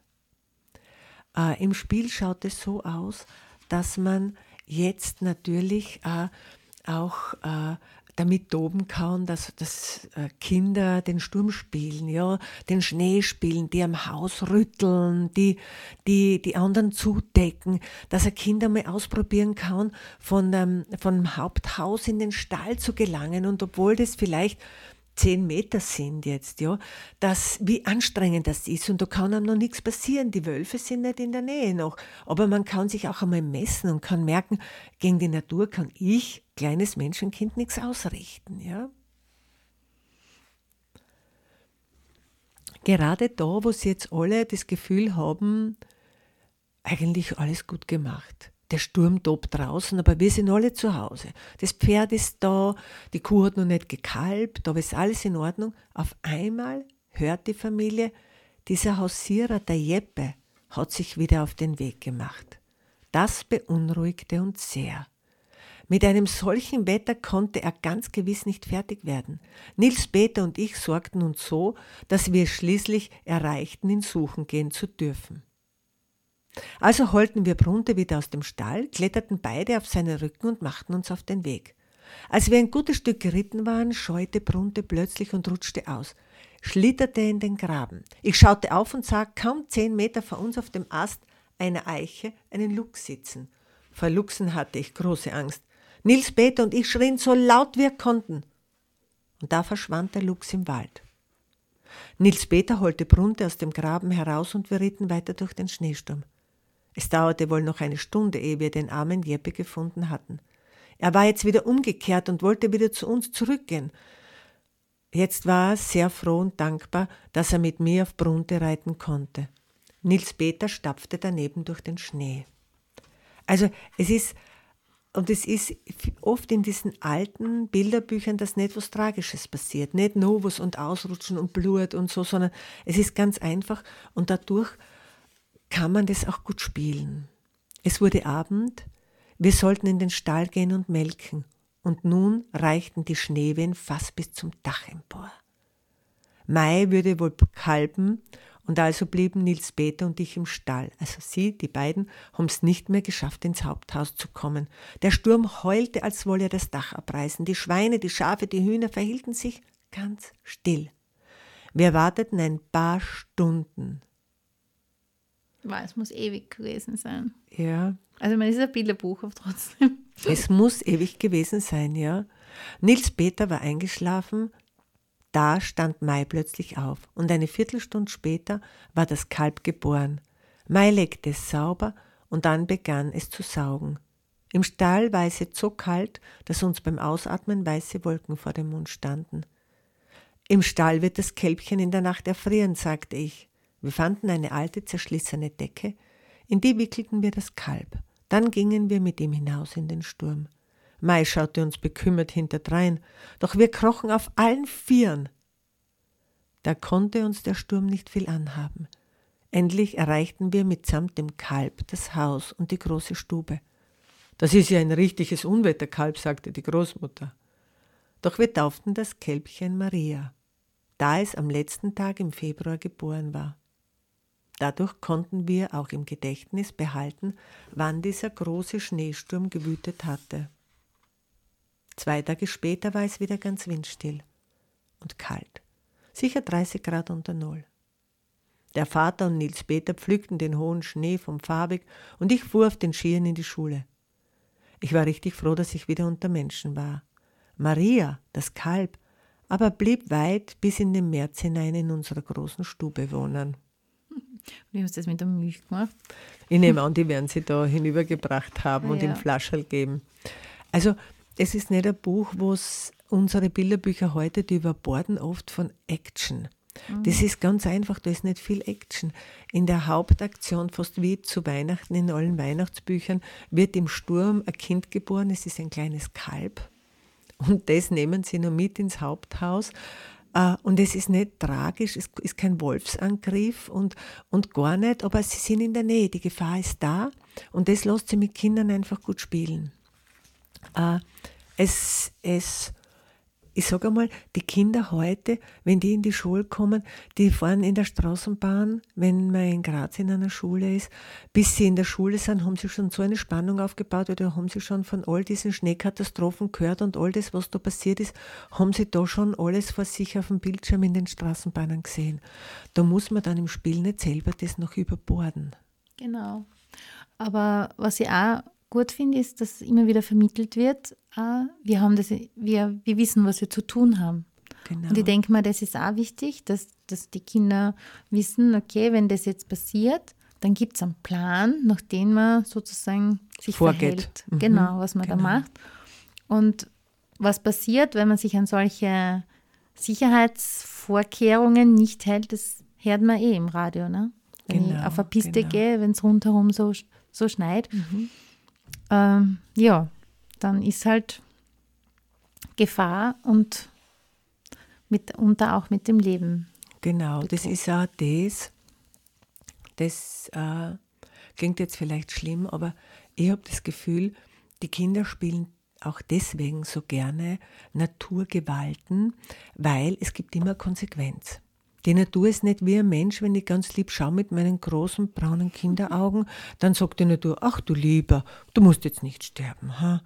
Äh, Im Spiel schaut es so aus, dass man jetzt natürlich äh, auch äh, damit toben kann, dass, dass äh, Kinder den Sturm spielen, ja, den Schnee spielen, die am Haus rütteln, die, die, die anderen zudecken, dass er Kinder mal ausprobieren kann, von, ähm, vom Haupthaus in den Stall zu gelangen. Und obwohl das vielleicht zehn Meter sind jetzt, ja, dass, wie anstrengend das ist und da kann einem noch nichts passieren. Die Wölfe sind nicht in der Nähe noch. Aber man kann sich auch einmal messen und kann merken, gegen die Natur kann ich, kleines Menschenkind, nichts ausrichten, ja. Gerade da, wo sie jetzt alle das Gefühl haben, eigentlich alles gut gemacht der Sturm tobt draußen, aber wir sind alle zu Hause. Das Pferd ist da, die Kuh hat noch nicht gekalbt, aber ist alles in Ordnung. Auf einmal hört die Familie, dieser Hausierer, der Jeppe, hat sich wieder auf den Weg gemacht. Das beunruhigte uns sehr. Mit einem solchen Wetter konnte er ganz gewiss nicht fertig werden. Nils Peter und ich sorgten uns so, dass wir schließlich erreichten, ihn suchen gehen zu dürfen. Also holten wir Brunte wieder aus dem Stall, kletterten beide auf seinen Rücken und machten uns auf den Weg. Als wir ein gutes Stück geritten waren, scheute Brunte plötzlich und rutschte aus, schlitterte in den Graben. Ich schaute auf und sah kaum zehn Meter vor uns auf dem Ast einer Eiche einen Luchs sitzen. Vor Luchsen hatte ich große Angst. Nils Peter und ich schrien so laut wir konnten. Und da verschwand der Luchs im Wald. Nils Peter holte Brunte aus dem Graben heraus und wir ritten weiter durch den Schneesturm. Es dauerte wohl noch eine Stunde, ehe wir den armen Jeppe gefunden hatten. Er war jetzt wieder umgekehrt und wollte wieder zu uns zurückgehen. Jetzt war er sehr froh und dankbar, dass er mit mir auf Brunte reiten konnte. Nils Peter stapfte daneben durch den Schnee. Also es ist, und es ist oft in diesen alten Bilderbüchern, dass nicht was Tragisches passiert. Nicht Novus und Ausrutschen und Blut und so, sondern es ist ganz einfach und dadurch kann man das auch gut spielen. Es wurde Abend, wir sollten in den Stall gehen und melken, und nun reichten die Schneewehen fast bis zum Dach empor. Mai würde wohl kalben, und also blieben Nils Peter und ich im Stall. Also sie, die beiden, haben es nicht mehr geschafft, ins Haupthaus zu kommen. Der Sturm heulte, als wolle er das Dach abreißen. Die Schweine, die Schafe, die Hühner verhielten sich ganz still. Wir warteten ein paar Stunden, Wow, es muss ewig gewesen sein. Ja. Also man ist ein Bilderbuch, aber trotzdem. Es muss ewig gewesen sein, ja. Nils Peter war eingeschlafen, da stand Mai plötzlich auf und eine Viertelstunde später war das Kalb geboren. Mai legte es sauber und dann begann es zu saugen. Im Stall war es jetzt so kalt, dass uns beim Ausatmen weiße Wolken vor dem Mund standen. Im Stall wird das Kälbchen in der Nacht erfrieren, sagte ich. Wir fanden eine alte, zerschlissene Decke, in die wickelten wir das Kalb. Dann gingen wir mit ihm hinaus in den Sturm. Mai schaute uns bekümmert hinterdrein, doch wir krochen auf allen Vieren. Da konnte uns der Sturm nicht viel anhaben. Endlich erreichten wir mitsamt dem Kalb das Haus und die große Stube. Das ist ja ein richtiges Unwetterkalb, sagte die Großmutter. Doch wir tauften das Kälbchen Maria, da es am letzten Tag im Februar geboren war. Dadurch konnten wir auch im Gedächtnis behalten, wann dieser große Schneesturm gewütet hatte. Zwei Tage später war es wieder ganz windstill und kalt, sicher 30 Grad unter Null. Der Vater und Nils Peter pflückten den hohen Schnee vom Farbig und ich fuhr auf den Skiern in die Schule. Ich war richtig froh, dass ich wieder unter Menschen war. Maria, das Kalb, aber blieb weit bis in den März hinein in unserer großen Stube wohnen. Wie hast du das mit der Milch gemacht? Ich nehme an, die werden sie da hinübergebracht haben Ah, und ja. im Flascherl geben. Also, es ist nicht ein Buch, wo es unsere Bilderbücher heute, die überborden oft von Action. Das ist ganz einfach, da ist nicht viel Action. In der Hauptaktion, fast wie zu Weihnachten in allen Weihnachtsbüchern, wird im Sturm ein Kind geboren, es ist ein kleines Kalb. Und das nehmen sie noch mit ins Haupthaus. Äh, Und es ist nicht tragisch, es ist kein Wolfsangriff und, und gar nicht, aber sie sind in der Nähe, die Gefahr ist da und das lässt sie mit Kindern einfach gut spielen. Äh, Es, es, ich sage einmal, die Kinder heute, wenn die in die Schule kommen, die fahren in der Straßenbahn, wenn man in Graz in einer Schule ist, bis sie in der Schule sind, haben sie schon so eine Spannung aufgebaut oder haben sie schon von all diesen Schneekatastrophen gehört und all das, was da passiert ist, haben sie da schon alles vor sich auf dem Bildschirm in den Straßenbahnen gesehen. Da muss man dann im Spiel nicht selber das noch überborden. Genau. Aber was ich auch gut finde, ist, dass immer wieder vermittelt wird, ah, wir, haben das, wir, wir wissen, was wir zu tun haben. Genau. Und ich denke mal, das ist auch wichtig, dass, dass die Kinder wissen, okay, wenn das jetzt passiert, dann gibt es einen Plan, nach dem man sozusagen sich Vorgeht. verhält. Mhm, Genau, was man genau. da macht. Und was passiert, wenn man sich an solche Sicherheitsvorkehrungen nicht hält, das hört man eh im Radio. Ne? Wenn Genau, ich auf eine Piste genau. gehe, wenn es rundherum so, so schneit. Mhm. Ähm, ja, dann ist halt Gefahr und mitunter auch mit dem Leben. Genau, das ist auch das, das äh, klingt jetzt vielleicht schlimm, aber ich habe das Gefühl, die Kinder spielen auch deswegen so gerne Naturgewalten, weil es gibt immer Konsequenz. Die Natur ist nicht wie ein Mensch, wenn ich ganz lieb schaue mit meinen großen braunen Kinderaugen, dann sagt die Natur, ach du Lieber, du musst jetzt nicht sterben, ha?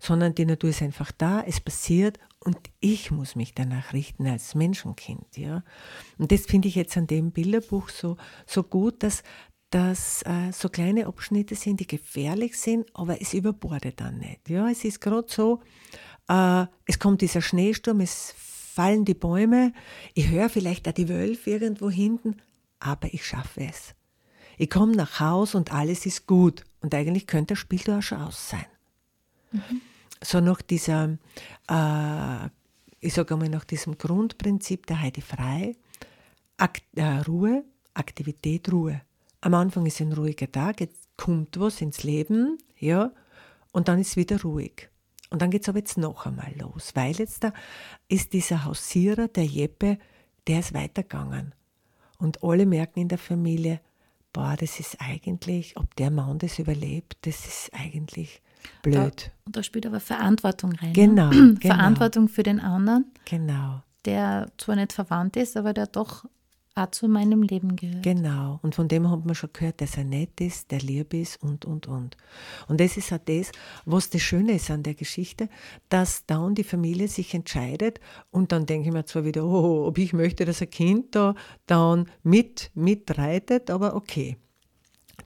sondern die Natur ist einfach da, es passiert und ich muss mich danach richten als Menschenkind. Ja? Und das finde ich jetzt an dem Bilderbuch so, so gut, dass, dass äh, so kleine Abschnitte sind, die gefährlich sind, aber es überbordet dann nicht. Ja? Es ist gerade so, äh, es kommt dieser Schneesturm, es fallen die Bäume, ich höre vielleicht auch die Wölfe irgendwo hinten, aber ich schaffe es. Ich komme nach Haus und alles ist gut. Und eigentlich könnte das Spiel da schon aus sein. So nach dieser, äh, ich sage einmal, nach diesem Grundprinzip der Heidi Frei, Akt, äh, Ruhe, Aktivität, Ruhe. Am Anfang ist ein ruhiger Tag, jetzt kommt was ins Leben, ja, und dann ist wieder ruhig. Und dann geht es aber jetzt noch einmal los, weil jetzt da ist dieser Hausierer, der Jeppe, der ist weitergegangen. Und alle merken in der Familie, boah, das ist eigentlich, ob der Mann das überlebt, das ist eigentlich blöd. Und da spielt aber Verantwortung rein. Genau, ne? genau. Verantwortung für den anderen, Genau, der zwar nicht verwandt ist, aber der doch auch zu meinem Leben gehört. genau. Und von dem hat man schon gehört, dass er nett ist, der lieb ist und, und, und. Und das ist auch das, was das Schöne ist an der Geschichte, dass dann die Familie sich entscheidet und dann denke ich mir zwar wieder, oh, ob ich möchte, dass ein Kind da dann mit, mitreitet, aber okay.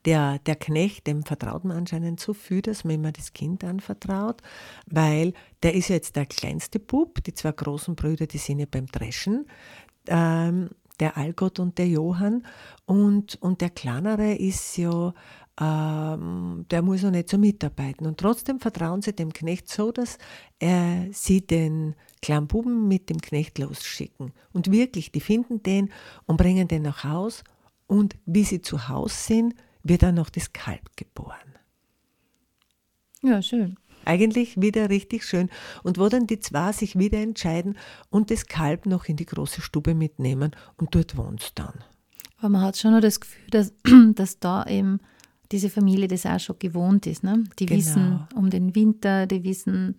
Der, der Knecht, dem vertraut man anscheinend so viel, dass man immer das Kind anvertraut, weil der ist jetzt der kleinste Bub, die zwei großen Brüder, die sind ja beim Dreschen, ähm, der Algot und der Johann und, und der kleinere ist ja, ähm, der muss noch nicht so mitarbeiten und trotzdem vertrauen sie dem Knecht so, dass er sie den kleinen Buben mit dem Knecht losschicken und wirklich, die finden den und bringen den nach Haus und wie sie zu Hause sind, wird dann noch das Kalb geboren. Ja, schön. Eigentlich wieder richtig schön. Und wo dann die zwei sich wieder entscheiden und das Kalb noch in die große Stube mitnehmen und dort wohnt dann. Aber man hat schon noch das Gefühl, dass, dass da eben diese Familie das auch schon gewohnt ist. Ne? Die Genau. wissen um den Winter, die wissen,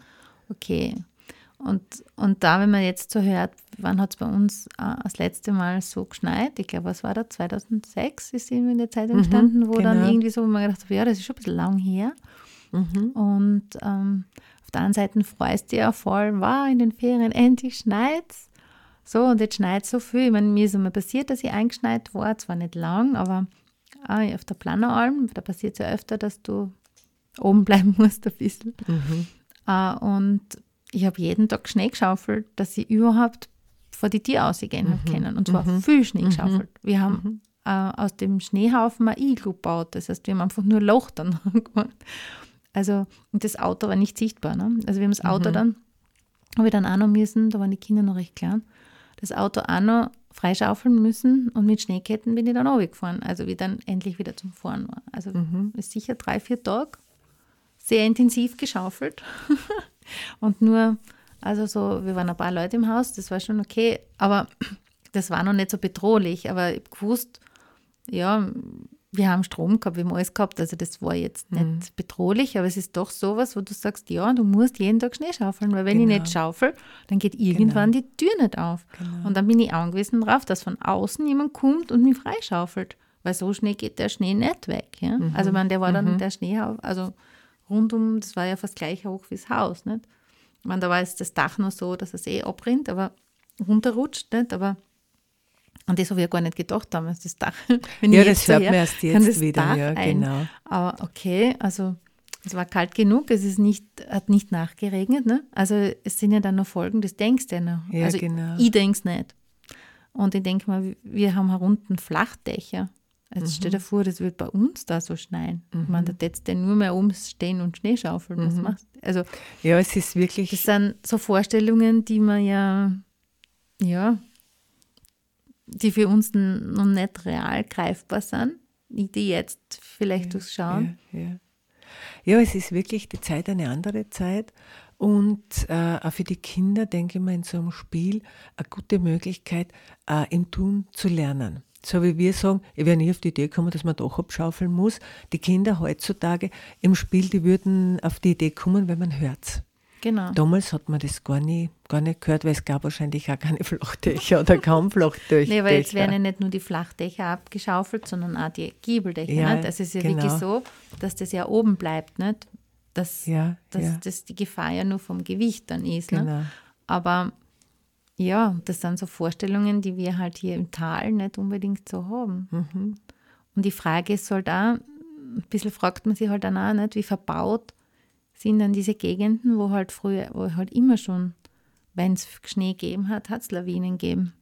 okay. Und, und da, wenn man jetzt so hört, wann hat es bei uns äh, das letzte Mal so geschneit? Ich glaube, was war das? 2006 ist eben in der Zeitung gestanden, wo dann genau. irgendwie so, wo man gedacht hat, ja, das ist schon ein bisschen lang her. Und ähm, auf der anderen Seite freust du dich auch voll, wow, in den Ferien endlich schneit's. So, und jetzt schneit so viel. Ich meine, mir ist einmal passiert, dass ich eingeschneit war, zwar nicht lang, aber ah, auf der Planneralm, da passiert es ja öfter, dass du oben bleiben musst ein bisschen. Äh, und ich habe jeden Tag Schnee geschaufelt, dass ich überhaupt vor die Tür ausgehen habe können. Und zwar viel Schnee geschaufelt. Wir haben äh, aus dem Schneehaufen ein Iglu gebaut. Das heißt, wir haben einfach nur Loch dann gemacht. Also, und das Auto war nicht sichtbar. Ne? Also wir haben das Auto dann, habe ich dann auch noch müssen, da waren die Kinder noch recht klein, das Auto auch noch freischaufeln müssen und mit Schneeketten bin ich dann runtergefahren, also wie dann endlich wieder zum Fahren war. Also ist sicher drei, vier Tage sehr intensiv geschaufelt und nur, also so, wir waren ein paar Leute im Haus, das war schon okay, aber das war noch nicht so bedrohlich, aber ich hab gewusst, ja, wir haben Strom gehabt, wir haben alles gehabt. Also das war jetzt nicht Mhm. bedrohlich, aber es ist doch sowas, wo du sagst, ja, du musst jeden Tag Schnee schaufeln, weil wenn ich Genau. nicht schaufel, dann geht irgendwann die Tür nicht auf. Genau. Und dann bin ich angewiesen darauf, dass von außen jemand kommt und mich freischaufelt. Weil so schnell geht der Schnee nicht weg. Ja? Mhm. Also man, der war dann der Schnee, also rundum, das war ja fast gleich hoch wie das Haus. Nicht? Ich meine, da war jetzt das Dach nur so, dass es eh abrinnt, aber runterrutscht nicht, aber an das habe ich ja gar nicht gedacht damals, das Dach. Wenn Ja, ich das jetzt hört man erst jetzt wieder, Dach ja, ein. genau. Aber okay, also es war kalt genug, es ist nicht, hat nicht nachgeregnet. Ne? Also es sind ja dann noch Folgen, das denkst du ja noch. Ja, also genau. ich denke es nicht. Und ich denke mal, wir haben herunten Flachdächer. Also Mhm. stell dir vor, das wird bei uns da so schneien. Ich meine, da hättest du nur mehr oben stehen und Schnee schaufeln. Mhm. Was machst? Also Ja, es ist wirklich. das sind so Vorstellungen, die man ja, ja, die für uns noch nicht real greifbar sind, die jetzt vielleicht durchschauen. Ja, ja. ja, es ist wirklich die Zeit eine andere Zeit. Und äh, auch für die Kinder, denke ich mal, in so einem Spiel eine gute Möglichkeit, äh, im Tun zu lernen. So wie wir sagen, ich wäre nie auf die Idee gekommen, dass man doch abschaufeln muss. Die Kinder heutzutage im Spiel, die würden auf die Idee kommen, wenn man hört Genau. Damals hat man das gar, nie, gar nicht gehört, weil es gab wahrscheinlich auch keine Flachdächer oder kaum Flachdächer. Nee, weil jetzt werden ja nicht nur die Flachdächer abgeschaufelt, sondern auch die Giebeldächer. Ja, nicht? Also es ist ja genau. wirklich so, dass das ja oben bleibt, nicht? Dass, Ja, dass ja. das die Gefahr ja nur vom Gewicht dann ist. Ne? Genau. Aber ja, das sind so Vorstellungen, die wir halt hier im Tal nicht unbedingt so haben. Mhm. Und die Frage ist halt auch, ein bisschen fragt man sich halt dann auch nicht, wie verbaut sind dann diese Gegenden, wo halt früher, wo halt immer schon, wenn es Schnee gegeben hat, hat es Lawinen gegeben.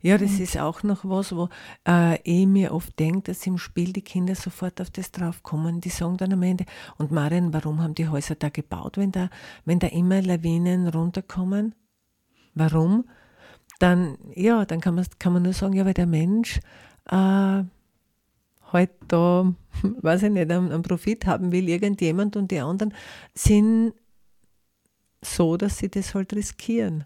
Ja, das ist auch noch was, wo äh, ich mir oft denke, dass im Spiel die Kinder sofort auf das draufkommen. Die sagen dann am Ende, und Marian, warum haben die Häuser da gebaut, wenn da, wenn da immer Lawinen runterkommen? Warum? Dann, ja, dann kann man, kann man nur sagen, ja, weil der Mensch äh, halt da, weiß ich nicht, einen, Profit haben will, irgendjemand und die anderen sind so, dass sie das halt riskieren.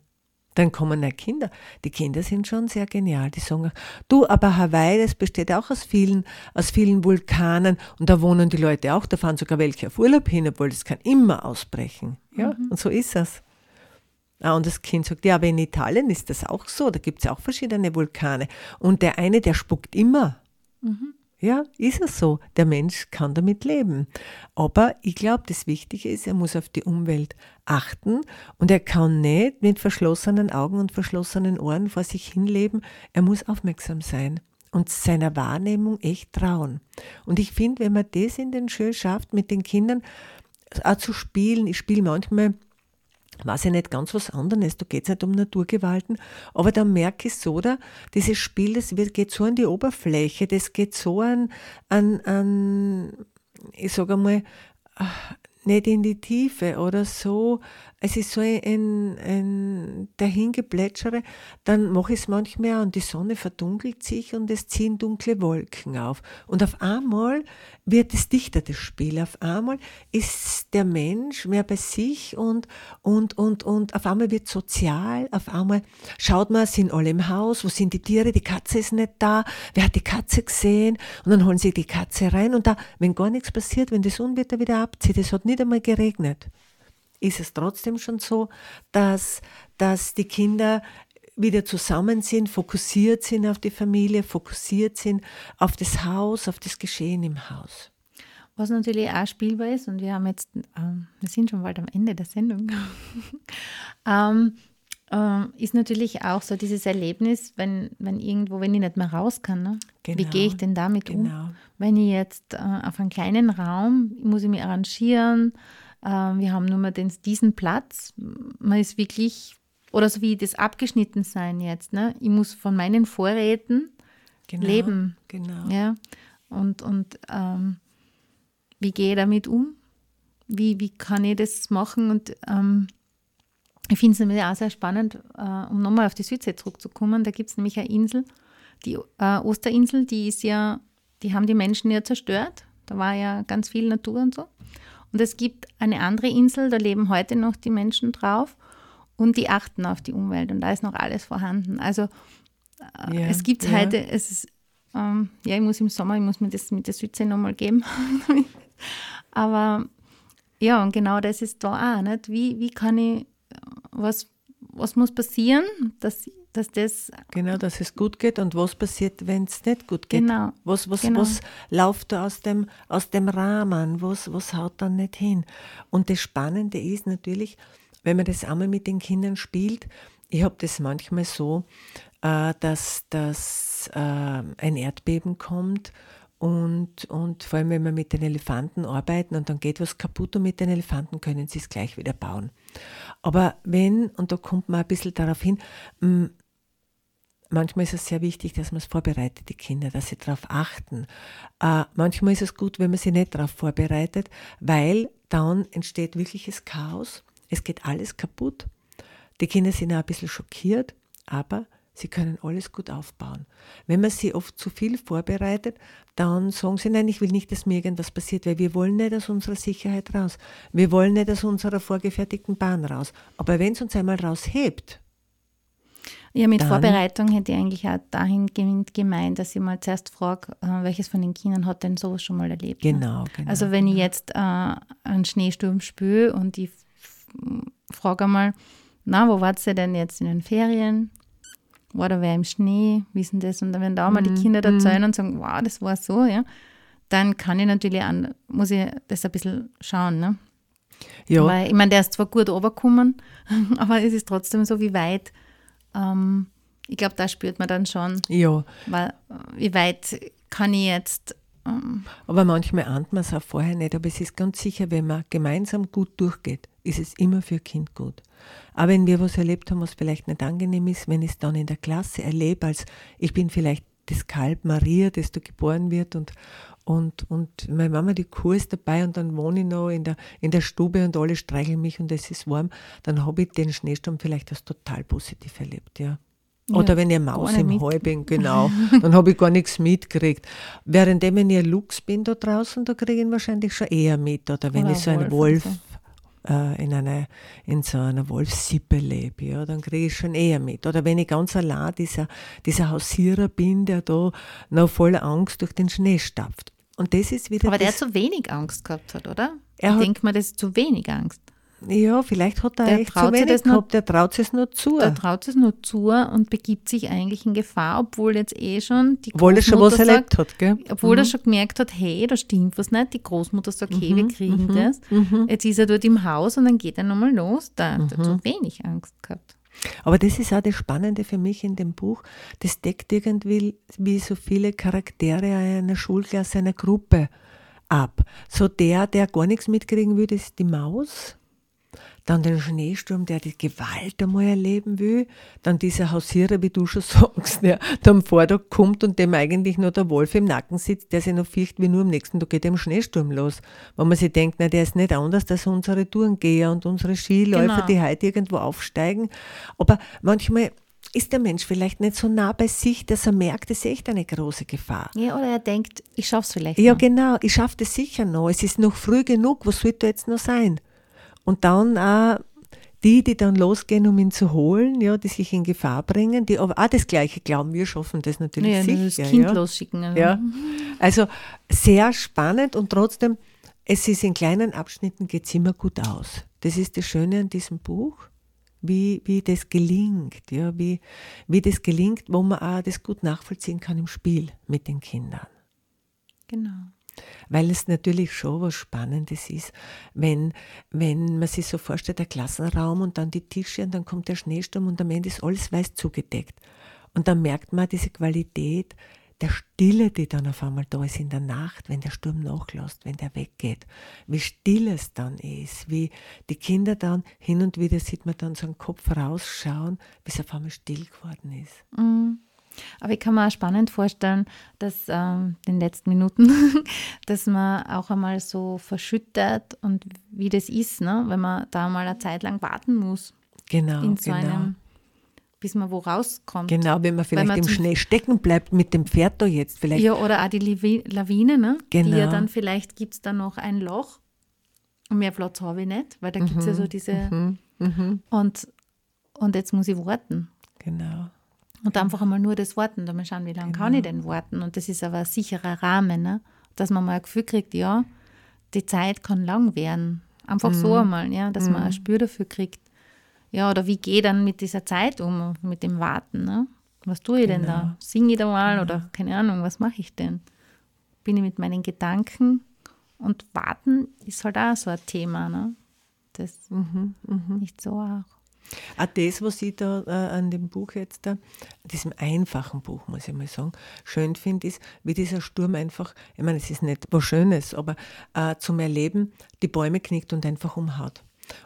Dann kommen ja Kinder. Die Kinder sind schon sehr genial. Die sagen, du, aber Hawaii, das besteht auch aus vielen, aus vielen Vulkanen und da wohnen die Leute auch, da fahren sogar welche auf Urlaub hin, obwohl das kann immer ausbrechen. Ja, und so ist es. Ah, und das Kind sagt, ja, aber in Italien ist das auch so, da gibt es auch verschiedene Vulkane. Und der eine, der spuckt immer. Ja, ist es so. Der Mensch kann damit leben. Aber ich glaube, das Wichtige ist, er muss auf die Umwelt achten und er kann nicht mit verschlossenen Augen und verschlossenen Ohren vor sich hinleben. Er muss aufmerksam sein und seiner Wahrnehmung echt trauen. Und ich finde, wenn man das in den Schule schafft, mit den Kindern auch zu spielen, ich spiele manchmal weiß ich nicht ganz was anderes, da geht es nicht um Naturgewalten, aber da merke ich so, da, dieses Spiel, das geht so an die Oberfläche, das geht so an, an, an ich sage einmal, ah, nicht in die Tiefe oder so, es ist so ein, ein Dahingeplätschere, dann mache ich es manchmal und die Sonne verdunkelt sich und es ziehen dunkle Wolken auf. Und auf einmal wird es dichter, das Spiel. Auf einmal ist der Mensch mehr bei sich und, und, und, und auf einmal wird sozial, auf einmal schaut man, sind alle im Haus, wo sind die Tiere, die Katze ist nicht da, wer hat die Katze gesehen? Und dann holen sie die Katze rein und da, wenn gar nichts passiert, wenn das Unwetter wieder abzieht, es hat nicht einmal geregnet, ist es trotzdem schon so, dass, dass die Kinder wieder zusammen sind, fokussiert sind auf die Familie, fokussiert sind auf das Haus, auf das Geschehen im Haus. Was natürlich auch spielbar ist, und wir haben jetzt, ähm, wir sind schon bald am Ende der Sendung, ähm, ähm, ist natürlich auch so dieses Erlebnis, wenn, wenn irgendwo, wenn ich nicht mehr raus kann. Ne? Wie Genau, gehe ich denn damit um? genau. Wenn ich jetzt äh, auf einen kleinen Raum, muss ich mich arrangieren, wir haben nur mal den, diesen Platz, man ist wirklich, oder so wie das Abgeschnittensein jetzt, ne? ich muss von meinen Vorräten Genau, leben. Genau. Ja, und, und ähm, wie gehe ich damit um? Wie, wie kann ich das machen? Und ähm, ich finde es nämlich auch sehr spannend, äh, um nochmal auf die Südsee zurückzukommen. Da gibt es nämlich eine Insel, die äh, Osterinsel, die ist ja, die haben die Menschen ja zerstört. Da war ja ganz viel Natur und so. Und es gibt eine andere Insel, da leben heute noch die Menschen drauf und die achten auf die Umwelt und da ist noch alles vorhanden. Also äh, Ja, es gibt ja. heute, es ist, Ähm, ja, ich muss im Sommer, ich muss mir das mit der Südsee nochmal geben. Aber ja, und genau das ist da auch, nicht? Wie, wie kann ich, was, was muss passieren, dass, dass das Genau, dass es gut geht und was passiert, wenn es nicht gut geht. Genau, Was, was, genau. was läuft da aus dem, aus dem Rahmen? Was, was haut dann nicht hin? Und das Spannende ist natürlich, wenn man das einmal mit den Kindern spielt, ich habe das manchmal so, äh, dass, dass äh, ein Erdbeben kommt und, und vor allem, wenn wir mit den Elefanten arbeiten und dann geht was kaputt und mit den Elefanten können sie es gleich wieder bauen. Aber wenn, und da kommt man ein bisschen darauf hin, manchmal ist es sehr wichtig, dass man es vorbereitet, die Kinder, dass sie darauf achten. Äh, manchmal ist es gut, wenn man sie nicht darauf vorbereitet, weil dann entsteht wirkliches Chaos. Es geht alles kaputt. Die Kinder sind auch ein bisschen schockiert, aber sie können alles gut aufbauen. Wenn man sie oft zu viel vorbereitet, dann sagen sie, nein, ich will nicht, dass mir irgendwas passiert, weil wir wollen nicht aus unserer Sicherheit raus. Wir wollen nicht aus unserer vorgefertigten Bahn raus. Aber wenn es uns einmal raushebt, Ja, mit Dann- Vorbereitung hätte ich eigentlich auch dahingehend gemeint, dass ich mal zuerst frage, äh, welches von den Kindern hat denn sowas schon mal erlebt. ne? genau, genau. Also wenn ich jetzt äh, einen Schneesturm spüre und ich frage einmal, na, wo wart ihr denn jetzt in den Ferien? War da wer im Schnee? Wissen das? Und dann, wenn da mal Mhm, die Kinder erzählen und sagen, wow, das war so, ja, dann kann ich natürlich, an, muss ich das ein bisschen schauen, ne? ja, Weil, ich meine, der ist zwar gut runtergekommen, aber es ist trotzdem so, wie weit, ähm, ich glaube, da spürt man dann schon, ja. weil, wie weit kann ich jetzt, ähm, Aber manchmal ahnt man es auch vorher nicht. Aber es ist ganz sicher, wenn man gemeinsam gut durchgeht, ist es immer für Kind gut. Aber wenn wir was erlebt haben, was vielleicht nicht angenehm ist, wenn ich es dann in der Klasse erlebe, als ich bin vielleicht das Kalb Maria, das da geboren wird und, und, und meine Mama, die Kuh ist dabei und dann wohne ich noch in der, in der Stube und alle streicheln mich und es ist warm, dann habe ich den Schneesturm vielleicht als total positiv erlebt, ja. Oder Ja, wenn ich eine Maus im Heu bin, genau, dann habe ich gar nichts mitgekriegt. Währenddem, wenn ich ein Luchs bin da draußen, da kriege ich ihn wahrscheinlich schon eher mit. Oder wenn Oder ich so ein Wolf Wolf äh, in, einer, in so einer Wolfssippe lebe, ja, dann kriege ich schon eher mit. Oder wenn ich ganz allein dieser, dieser Hausierer bin, der da noch voller Angst durch den Schnee stapft. Und das ist wieder aber der zu wenig Angst gehabt hat, oder? Er ich denke mal, das ist zu wenig Angst. ja, vielleicht hat er Der echt zu traut sich wenig das gehabt, der traut es nur zu. Der traut es nur zu und begibt sich eigentlich in Gefahr, obwohl jetzt eh schon die Obwohl er schon was Großmutter erlebt sagt, hat, gell? Obwohl er schon gemerkt hat, hey, da stimmt was nicht. Die Großmutter sagt, hey, Mhm, wir kriegen das. Jetzt ist er dort im Haus und dann geht er nochmal los. Da hat Mhm. er zu wenig Angst gehabt. Aber das ist auch das Spannende für mich in dem Buch. Das deckt irgendwie wie so viele Charaktere einer Schulklasse, einer Gruppe ab. So der, der gar nichts mitkriegen das ist die Maus. Dann den Schneesturm, der die Gewalt einmal erleben will. Dann dieser Hausierer, wie du schon sagst, der am Vortag kommt und dem eigentlich nur der Wolf im Nacken sitzt, der sich noch fürchtet, wie nur am nächsten Tag geht der Schneesturm los. Wenn man sich denkt, na, der ist nicht anders als unsere Tourengeher und unsere Skiläufer, Genau. die heute irgendwo aufsteigen. Aber manchmal ist der Mensch vielleicht nicht so nah bei sich, dass er merkt, es ist echt eine große Gefahr. Ja, oder er denkt, ich schaff's vielleicht. Ja, noch. genau, ich schaffe das sicher noch. Es ist noch früh genug, was soll da jetzt noch sein? Und dann auch die, die dann losgehen, um ihn zu holen, ja, die sich in Gefahr bringen, die aber auch das Gleiche glauben, wir schaffen das natürlich Ja, sicher. das Kind ja. losschicken. Also. Ja. Also sehr spannend und trotzdem, es ist in kleinen Abschnitten geht es immer gut aus. Das ist das Schöne an diesem Buch, wie, wie das gelingt, ja, wie, wie das gelingt, wo man auch das gut nachvollziehen kann im Spiel mit den Kindern. Genau. Weil es natürlich schon was Spannendes ist, wenn, wenn man sich so vorstellt, der Klassenraum und dann die Tische und dann kommt der Schneesturm und am Ende ist alles weiß zugedeckt. Und dann merkt man diese Qualität der Stille, die dann auf einmal da ist in der Nacht, wenn der Sturm nachlässt, wenn der weggeht. Wie still es dann ist, wie die Kinder dann hin und wieder sieht man dann so einen Kopf rausschauen, es auf einmal still geworden ist. Mhm. Aber ich kann mir auch spannend vorstellen, dass ähm, in den letzten Minuten, dass man auch einmal so verschüttet und wie das ist, ne? wenn man da mal eine Zeit lang warten muss, Genau, in so genau. einem, bis man wo rauskommt. Genau, wenn man vielleicht man im Schnee stecken bleibt mit dem Pferd da jetzt, vielleicht Ja, oder auch die Lawine, ne? die ja Genau. dann vielleicht gibt es da noch ein Loch und mehr Platz habe ich nicht, weil da gibt es ja so diese Mhm, und, und jetzt muss ich warten. Genau. Und einfach einmal nur das Warten, da mal schauen, wie lange kann ich denn warten. Und das ist aber ein sicherer Rahmen, ne? dass man mal ein Gefühl kriegt, ja, die Zeit kann lang werden. Einfach so einmal, ja, dass man ein Spür dafür kriegt. Ja, oder wie gehe ich dann mit dieser Zeit um, mit dem Warten? Ne? Was tue ich denn da? Singe ich da mal oder keine Ahnung, was mache ich denn? Bin ich mit meinen Gedanken? Und Warten ist halt auch so ein Thema. Ne? Das nicht so auch. Auch das, was ich da äh, an dem Buch jetzt da, diesem einfachen Buch, muss ich mal sagen, schön finde, ist, wie dieser Sturm einfach, ich meine, es ist nicht was Schönes, aber äh, zum Erleben die Bäume knickt und einfach umhaut.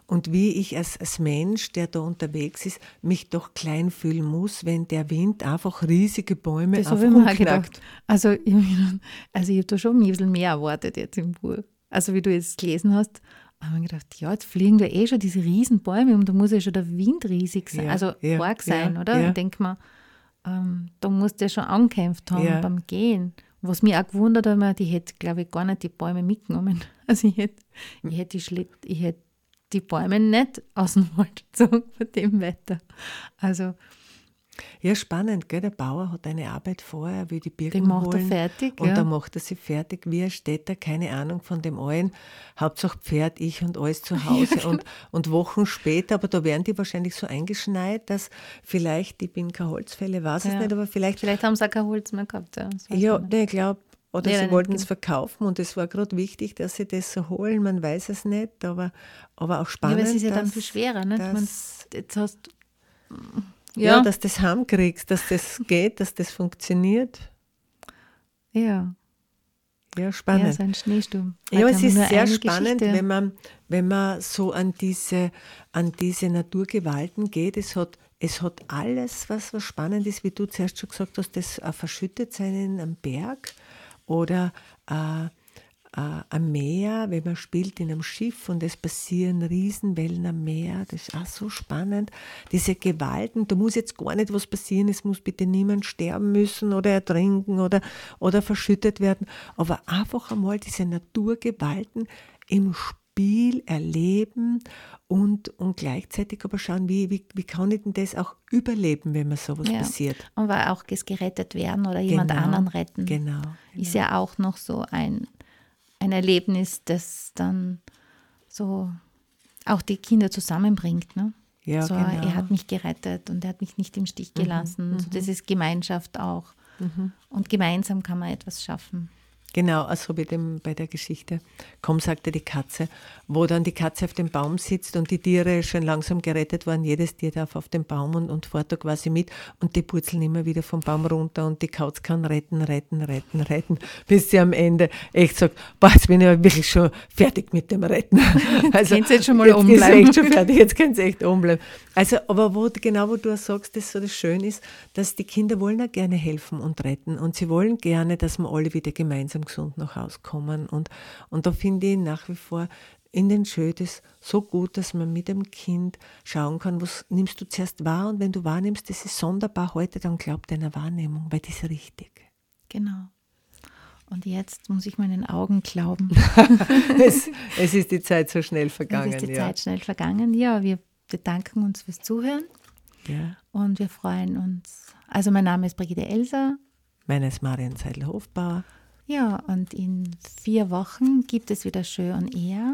Und wie ich als, als Mensch, der da unterwegs ist, mich doch klein fühlen muss, wenn der Wind einfach riesige Bäume Das einfach umknackt. Also ich, also ich habe da schon ein bisschen mehr erwartet jetzt im Buch. Also wie du jetzt gelesen hast, habe ich mir gedacht, ja, jetzt fliegen da eh schon diese riesen Bäume um, da muss ja schon der Wind riesig sein, Ja, also ja, arg sein, ja, oder? ja. Ich denke mir, ähm, da muss der schon angekämpft haben Ja. beim Gehen. Was mich auch gewundert hat, die hätte, glaube ich, gar nicht die Bäume mitgenommen. Also ich hätte, ich hätte, die, Schlitt, ich hätte die Bäume nicht aus dem Wald gezogen bei dem Wetter. Also Ja, spannend, gell? Der Bauer hat eine Arbeit vor, er will die Birken den macht er holen. fertig. Und ja. dann macht er sie fertig, wie ein Städter, keine Ahnung von dem allen. Hauptsache Pferd, ich und alles zu Hause. genau. und, und Wochen später, aber da werden die wahrscheinlich so eingeschneit, dass vielleicht, ich bin kein Holzfälle, weiß es Ja. nicht, aber vielleicht, Vielleicht haben sie auch kein Holz mehr gehabt. Ja, ja, ich nee, ich glaube, oder Nee, sie wollten es verkaufen und es war gerade wichtig, dass sie das so holen. Man weiß es nicht, aber, aber auch Ja, spannend. aber es ist ja dann viel schwerer. Nicht? Man, jetzt hast ja. ja, dass du das heimkriegst, dass das geht, dass das funktioniert. ja, Ja, ja, spannend. so ein Schneesturm. Ja, Heute es haben wir ist sehr spannend, Geschichte. wenn man, wenn man so an diese, an diese Naturgewalten geht. Es hat, es hat alles, was, was spannend ist, wie du zuerst schon gesagt hast, das äh, Verschüttetsein in einem Berg oder äh, äh, am Meer, wenn man spielt in einem Schiff und es passieren Riesenwellen am Meer. Das ist auch so spannend. Diese Gewalten, da muss jetzt gar nicht was passieren, es muss bitte niemand sterben müssen oder ertrinken oder, oder verschüttet werden, aber einfach einmal diese Naturgewalten im Spiel erleben und, und gleichzeitig aber schauen, wie, wie, wie kann ich denn das auch überleben, wenn mir sowas Ja. passiert. Und weil auch gerettet werden oder jemand Genau, anderen retten, Genau. ist ja auch noch so ein, ein Erlebnis, das dann so auch die Kinder zusammenbringt. Ne? Ja, so, genau. Mhm, Er hat mich gerettet und er hat mich nicht im Stich gelassen. so, das ist Gemeinschaft auch. Mhm. Und gemeinsam kann man etwas schaffen. Genau, also bei, dem, bei der Geschichte, komm, sagte die Katze, wo dann die Katze auf dem Baum sitzt und die Tiere schon langsam gerettet waren. Jedes Tier darf auf den Baum und, und fährt da quasi mit und die purzeln immer wieder vom Baum runter und die Kauz kann retten, retten, retten, retten, bis sie am Ende echt sagt, boah, jetzt bin ich aber wirklich schon fertig mit dem Retten. Also, ihr jetzt schon mal jetzt oben ist echt schon fertig, jetzt können sie echt oben bleiben. Also, aber wo, genau wo du sagst, dass so das schön ist, dass die Kinder wollen auch gerne helfen und retten und sie wollen gerne, dass wir alle wieder gemeinsam gesund nach Hause kommen und, und da finde ich nach wie vor in den Schödes so gut, dass man mit dem Kind schauen kann, was nimmst du zuerst wahr und wenn du wahrnimmst, das ist sonderbar heute, dann glaub deiner Wahrnehmung, weil das ist richtig. Genau. Und jetzt muss ich meinen Augen glauben. es, es ist die Zeit so schnell vergangen. ist die ja. Zeit schnell vergangen. Ja, wir bedanken uns fürs Zuhören Ja. und wir freuen uns. Also mein Name ist Brigitte Elser. Meine ist Marion Seidel-Hofbauer. Ja, und in vier Wochen gibt es wieder Schön und Ehr.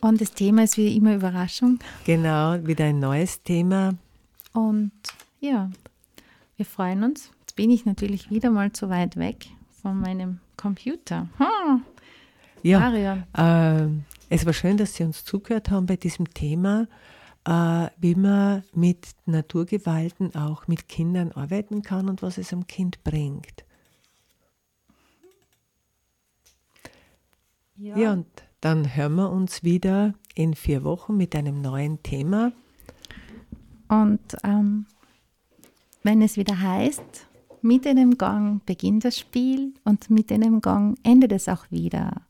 Und das Thema ist wie immer Überraschung. Genau, wieder ein neues Thema. Und ja, wir freuen uns. Jetzt bin ich natürlich wieder mal zu weit weg von meinem Computer. Hm, Ja. Ähm, es war schön, dass Sie uns zugehört haben bei diesem Thema, äh, wie man mit Naturgewalten auch mit Kindern arbeiten kann und was es am Kind bringt. Ja, und dann hören wir uns wieder in vier Wochen mit einem neuen Thema. Und ähm, wenn es wieder heißt, mit einem Gang beginnt das Spiel und mit einem Gang endet es auch wieder.